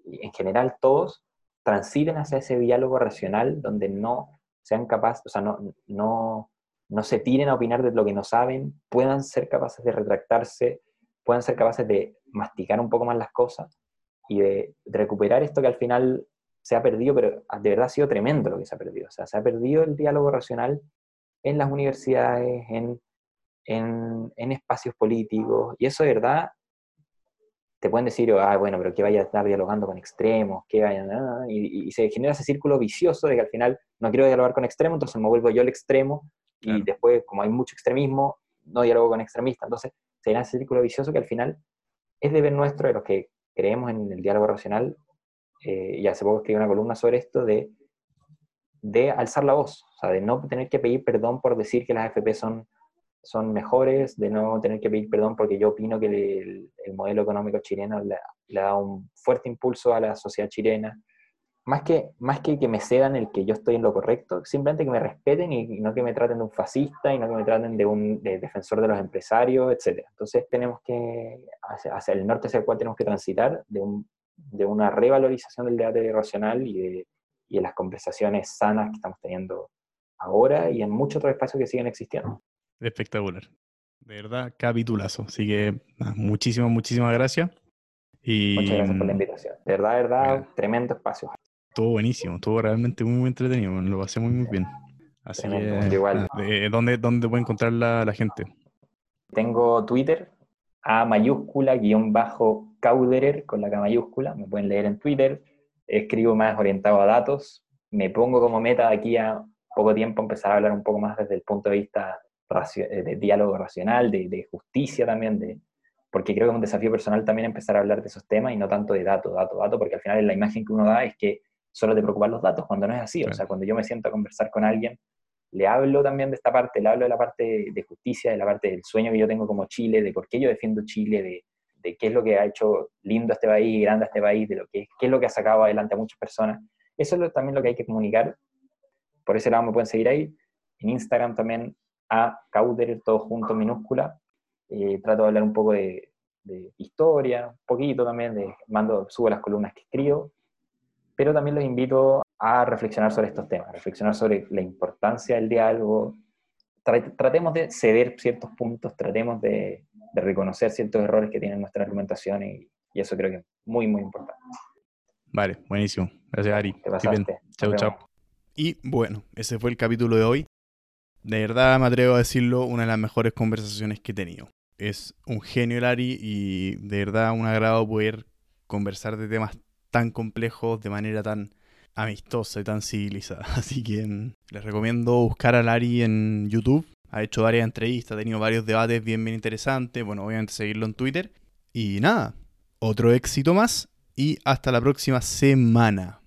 en general todos, transiten hacia ese diálogo racional donde no sean capaces, o sea, no, no, no se tiren a opinar de lo que no saben, puedan ser capaces de retractarse, puedan ser capaces de masticar un poco más las cosas y de, recuperar esto que al final se ha perdido, pero de verdad ha sido tremendo lo que se ha perdido. O sea, se ha perdido el diálogo racional en las universidades, en, en, espacios políticos, y eso de verdad te pueden decir, ah, bueno, pero que vaya a estar dialogando con extremos, que vayan, y, y, se genera ese círculo vicioso de que al final no quiero dialogar con extremos, entonces me vuelvo yo el extremo, y después, como hay mucho extremismo, no dialogo con extremistas, entonces se genera ese círculo vicioso que al final es deber nuestro de los que creemos en el diálogo racional, eh, y hace poco escribí una columna sobre esto, de, de alzar la voz, o sea, de no tener que pedir perdón por decir que las AFP son, son mejores, de no tener que pedir perdón porque yo opino que el, modelo económico chileno le, le, da un fuerte impulso a la sociedad chilena, más que, más que que me cedan el que yo estoy en lo correcto, simplemente que me respeten y, no que me traten de un fascista y no que me traten de un defensor de los empresarios, etc. Entonces tenemos que, hacia, el norte hacia el cual tenemos que transitar, de, un, de una revalorización del debate racional y de, y de las conversaciones sanas que estamos teniendo ahora y en muchos otros espacios que siguen existiendo. Espectacular. De verdad, capitulazo. Así que muchísimas, muchísimas gracias. Y, Muchas gracias por la invitación. De verdad, de verdad, tremendo espacio. Estuvo buenísimo, estuvo realmente muy, muy entretenido, lo pasé muy, muy bien. Así que, igual. ¿dónde, ¿Dónde puede encontrar la, la gente? Tengo Twitter, A mayúscula, guion bajo, Cauderer, con la K mayúscula, me pueden leer en Twitter. Escribo más orientado a datos. Me pongo como meta de aquí a poco tiempo empezar a hablar un poco más desde el punto de vista eh, de diálogo racional, de, de justicia también, de, porque creo que es un desafío personal también empezar a hablar de esos temas y no tanto de datos, datos, datos, porque al final la imagen que uno da es que solo te preocupan los datos, cuando no es así. O sea, cuando yo me siento a conversar con alguien, le hablo también de esta parte, le hablo de la parte de justicia, de la parte del sueño que yo tengo como Chile, de por qué yo defiendo Chile, de, de qué es lo que ha hecho lindo este país, grande este país, de lo que, qué es lo que ha sacado adelante a muchas personas. Eso es también lo que hay que comunicar. Por ese lado me pueden seguir ahí. En Instagram también a Cauder, todo junto, minúscula. Eh, trato de hablar un poco de, de, historia, un poquito también, de, mando, subo las columnas que escribo, pero también los invito a reflexionar sobre estos temas, reflexionar sobre la importancia del diálogo. Tratemos de ceder ciertos puntos, tratemos de, de reconocer ciertos errores que tiene nuestra argumentación y, eso creo que es muy, muy importante. Vale, buenísimo. Gracias, Ari. Chao, chao. Y bueno, ese fue el capítulo de hoy. De verdad me atrevo a decirlo, una de las mejores conversaciones que he tenido. Es un genio el Ari y de verdad un agrado poder conversar de temas tan complejos de manera tan amistosa y tan civilizada. Así que mm, les recomiendo buscar a Ari en YouTube ha hecho varias entrevistas, ha tenido varios debates bien, bien interesantes. Bueno, obviamente seguirlo en Twitter. Y nada, otro éxito más y hasta la próxima semana.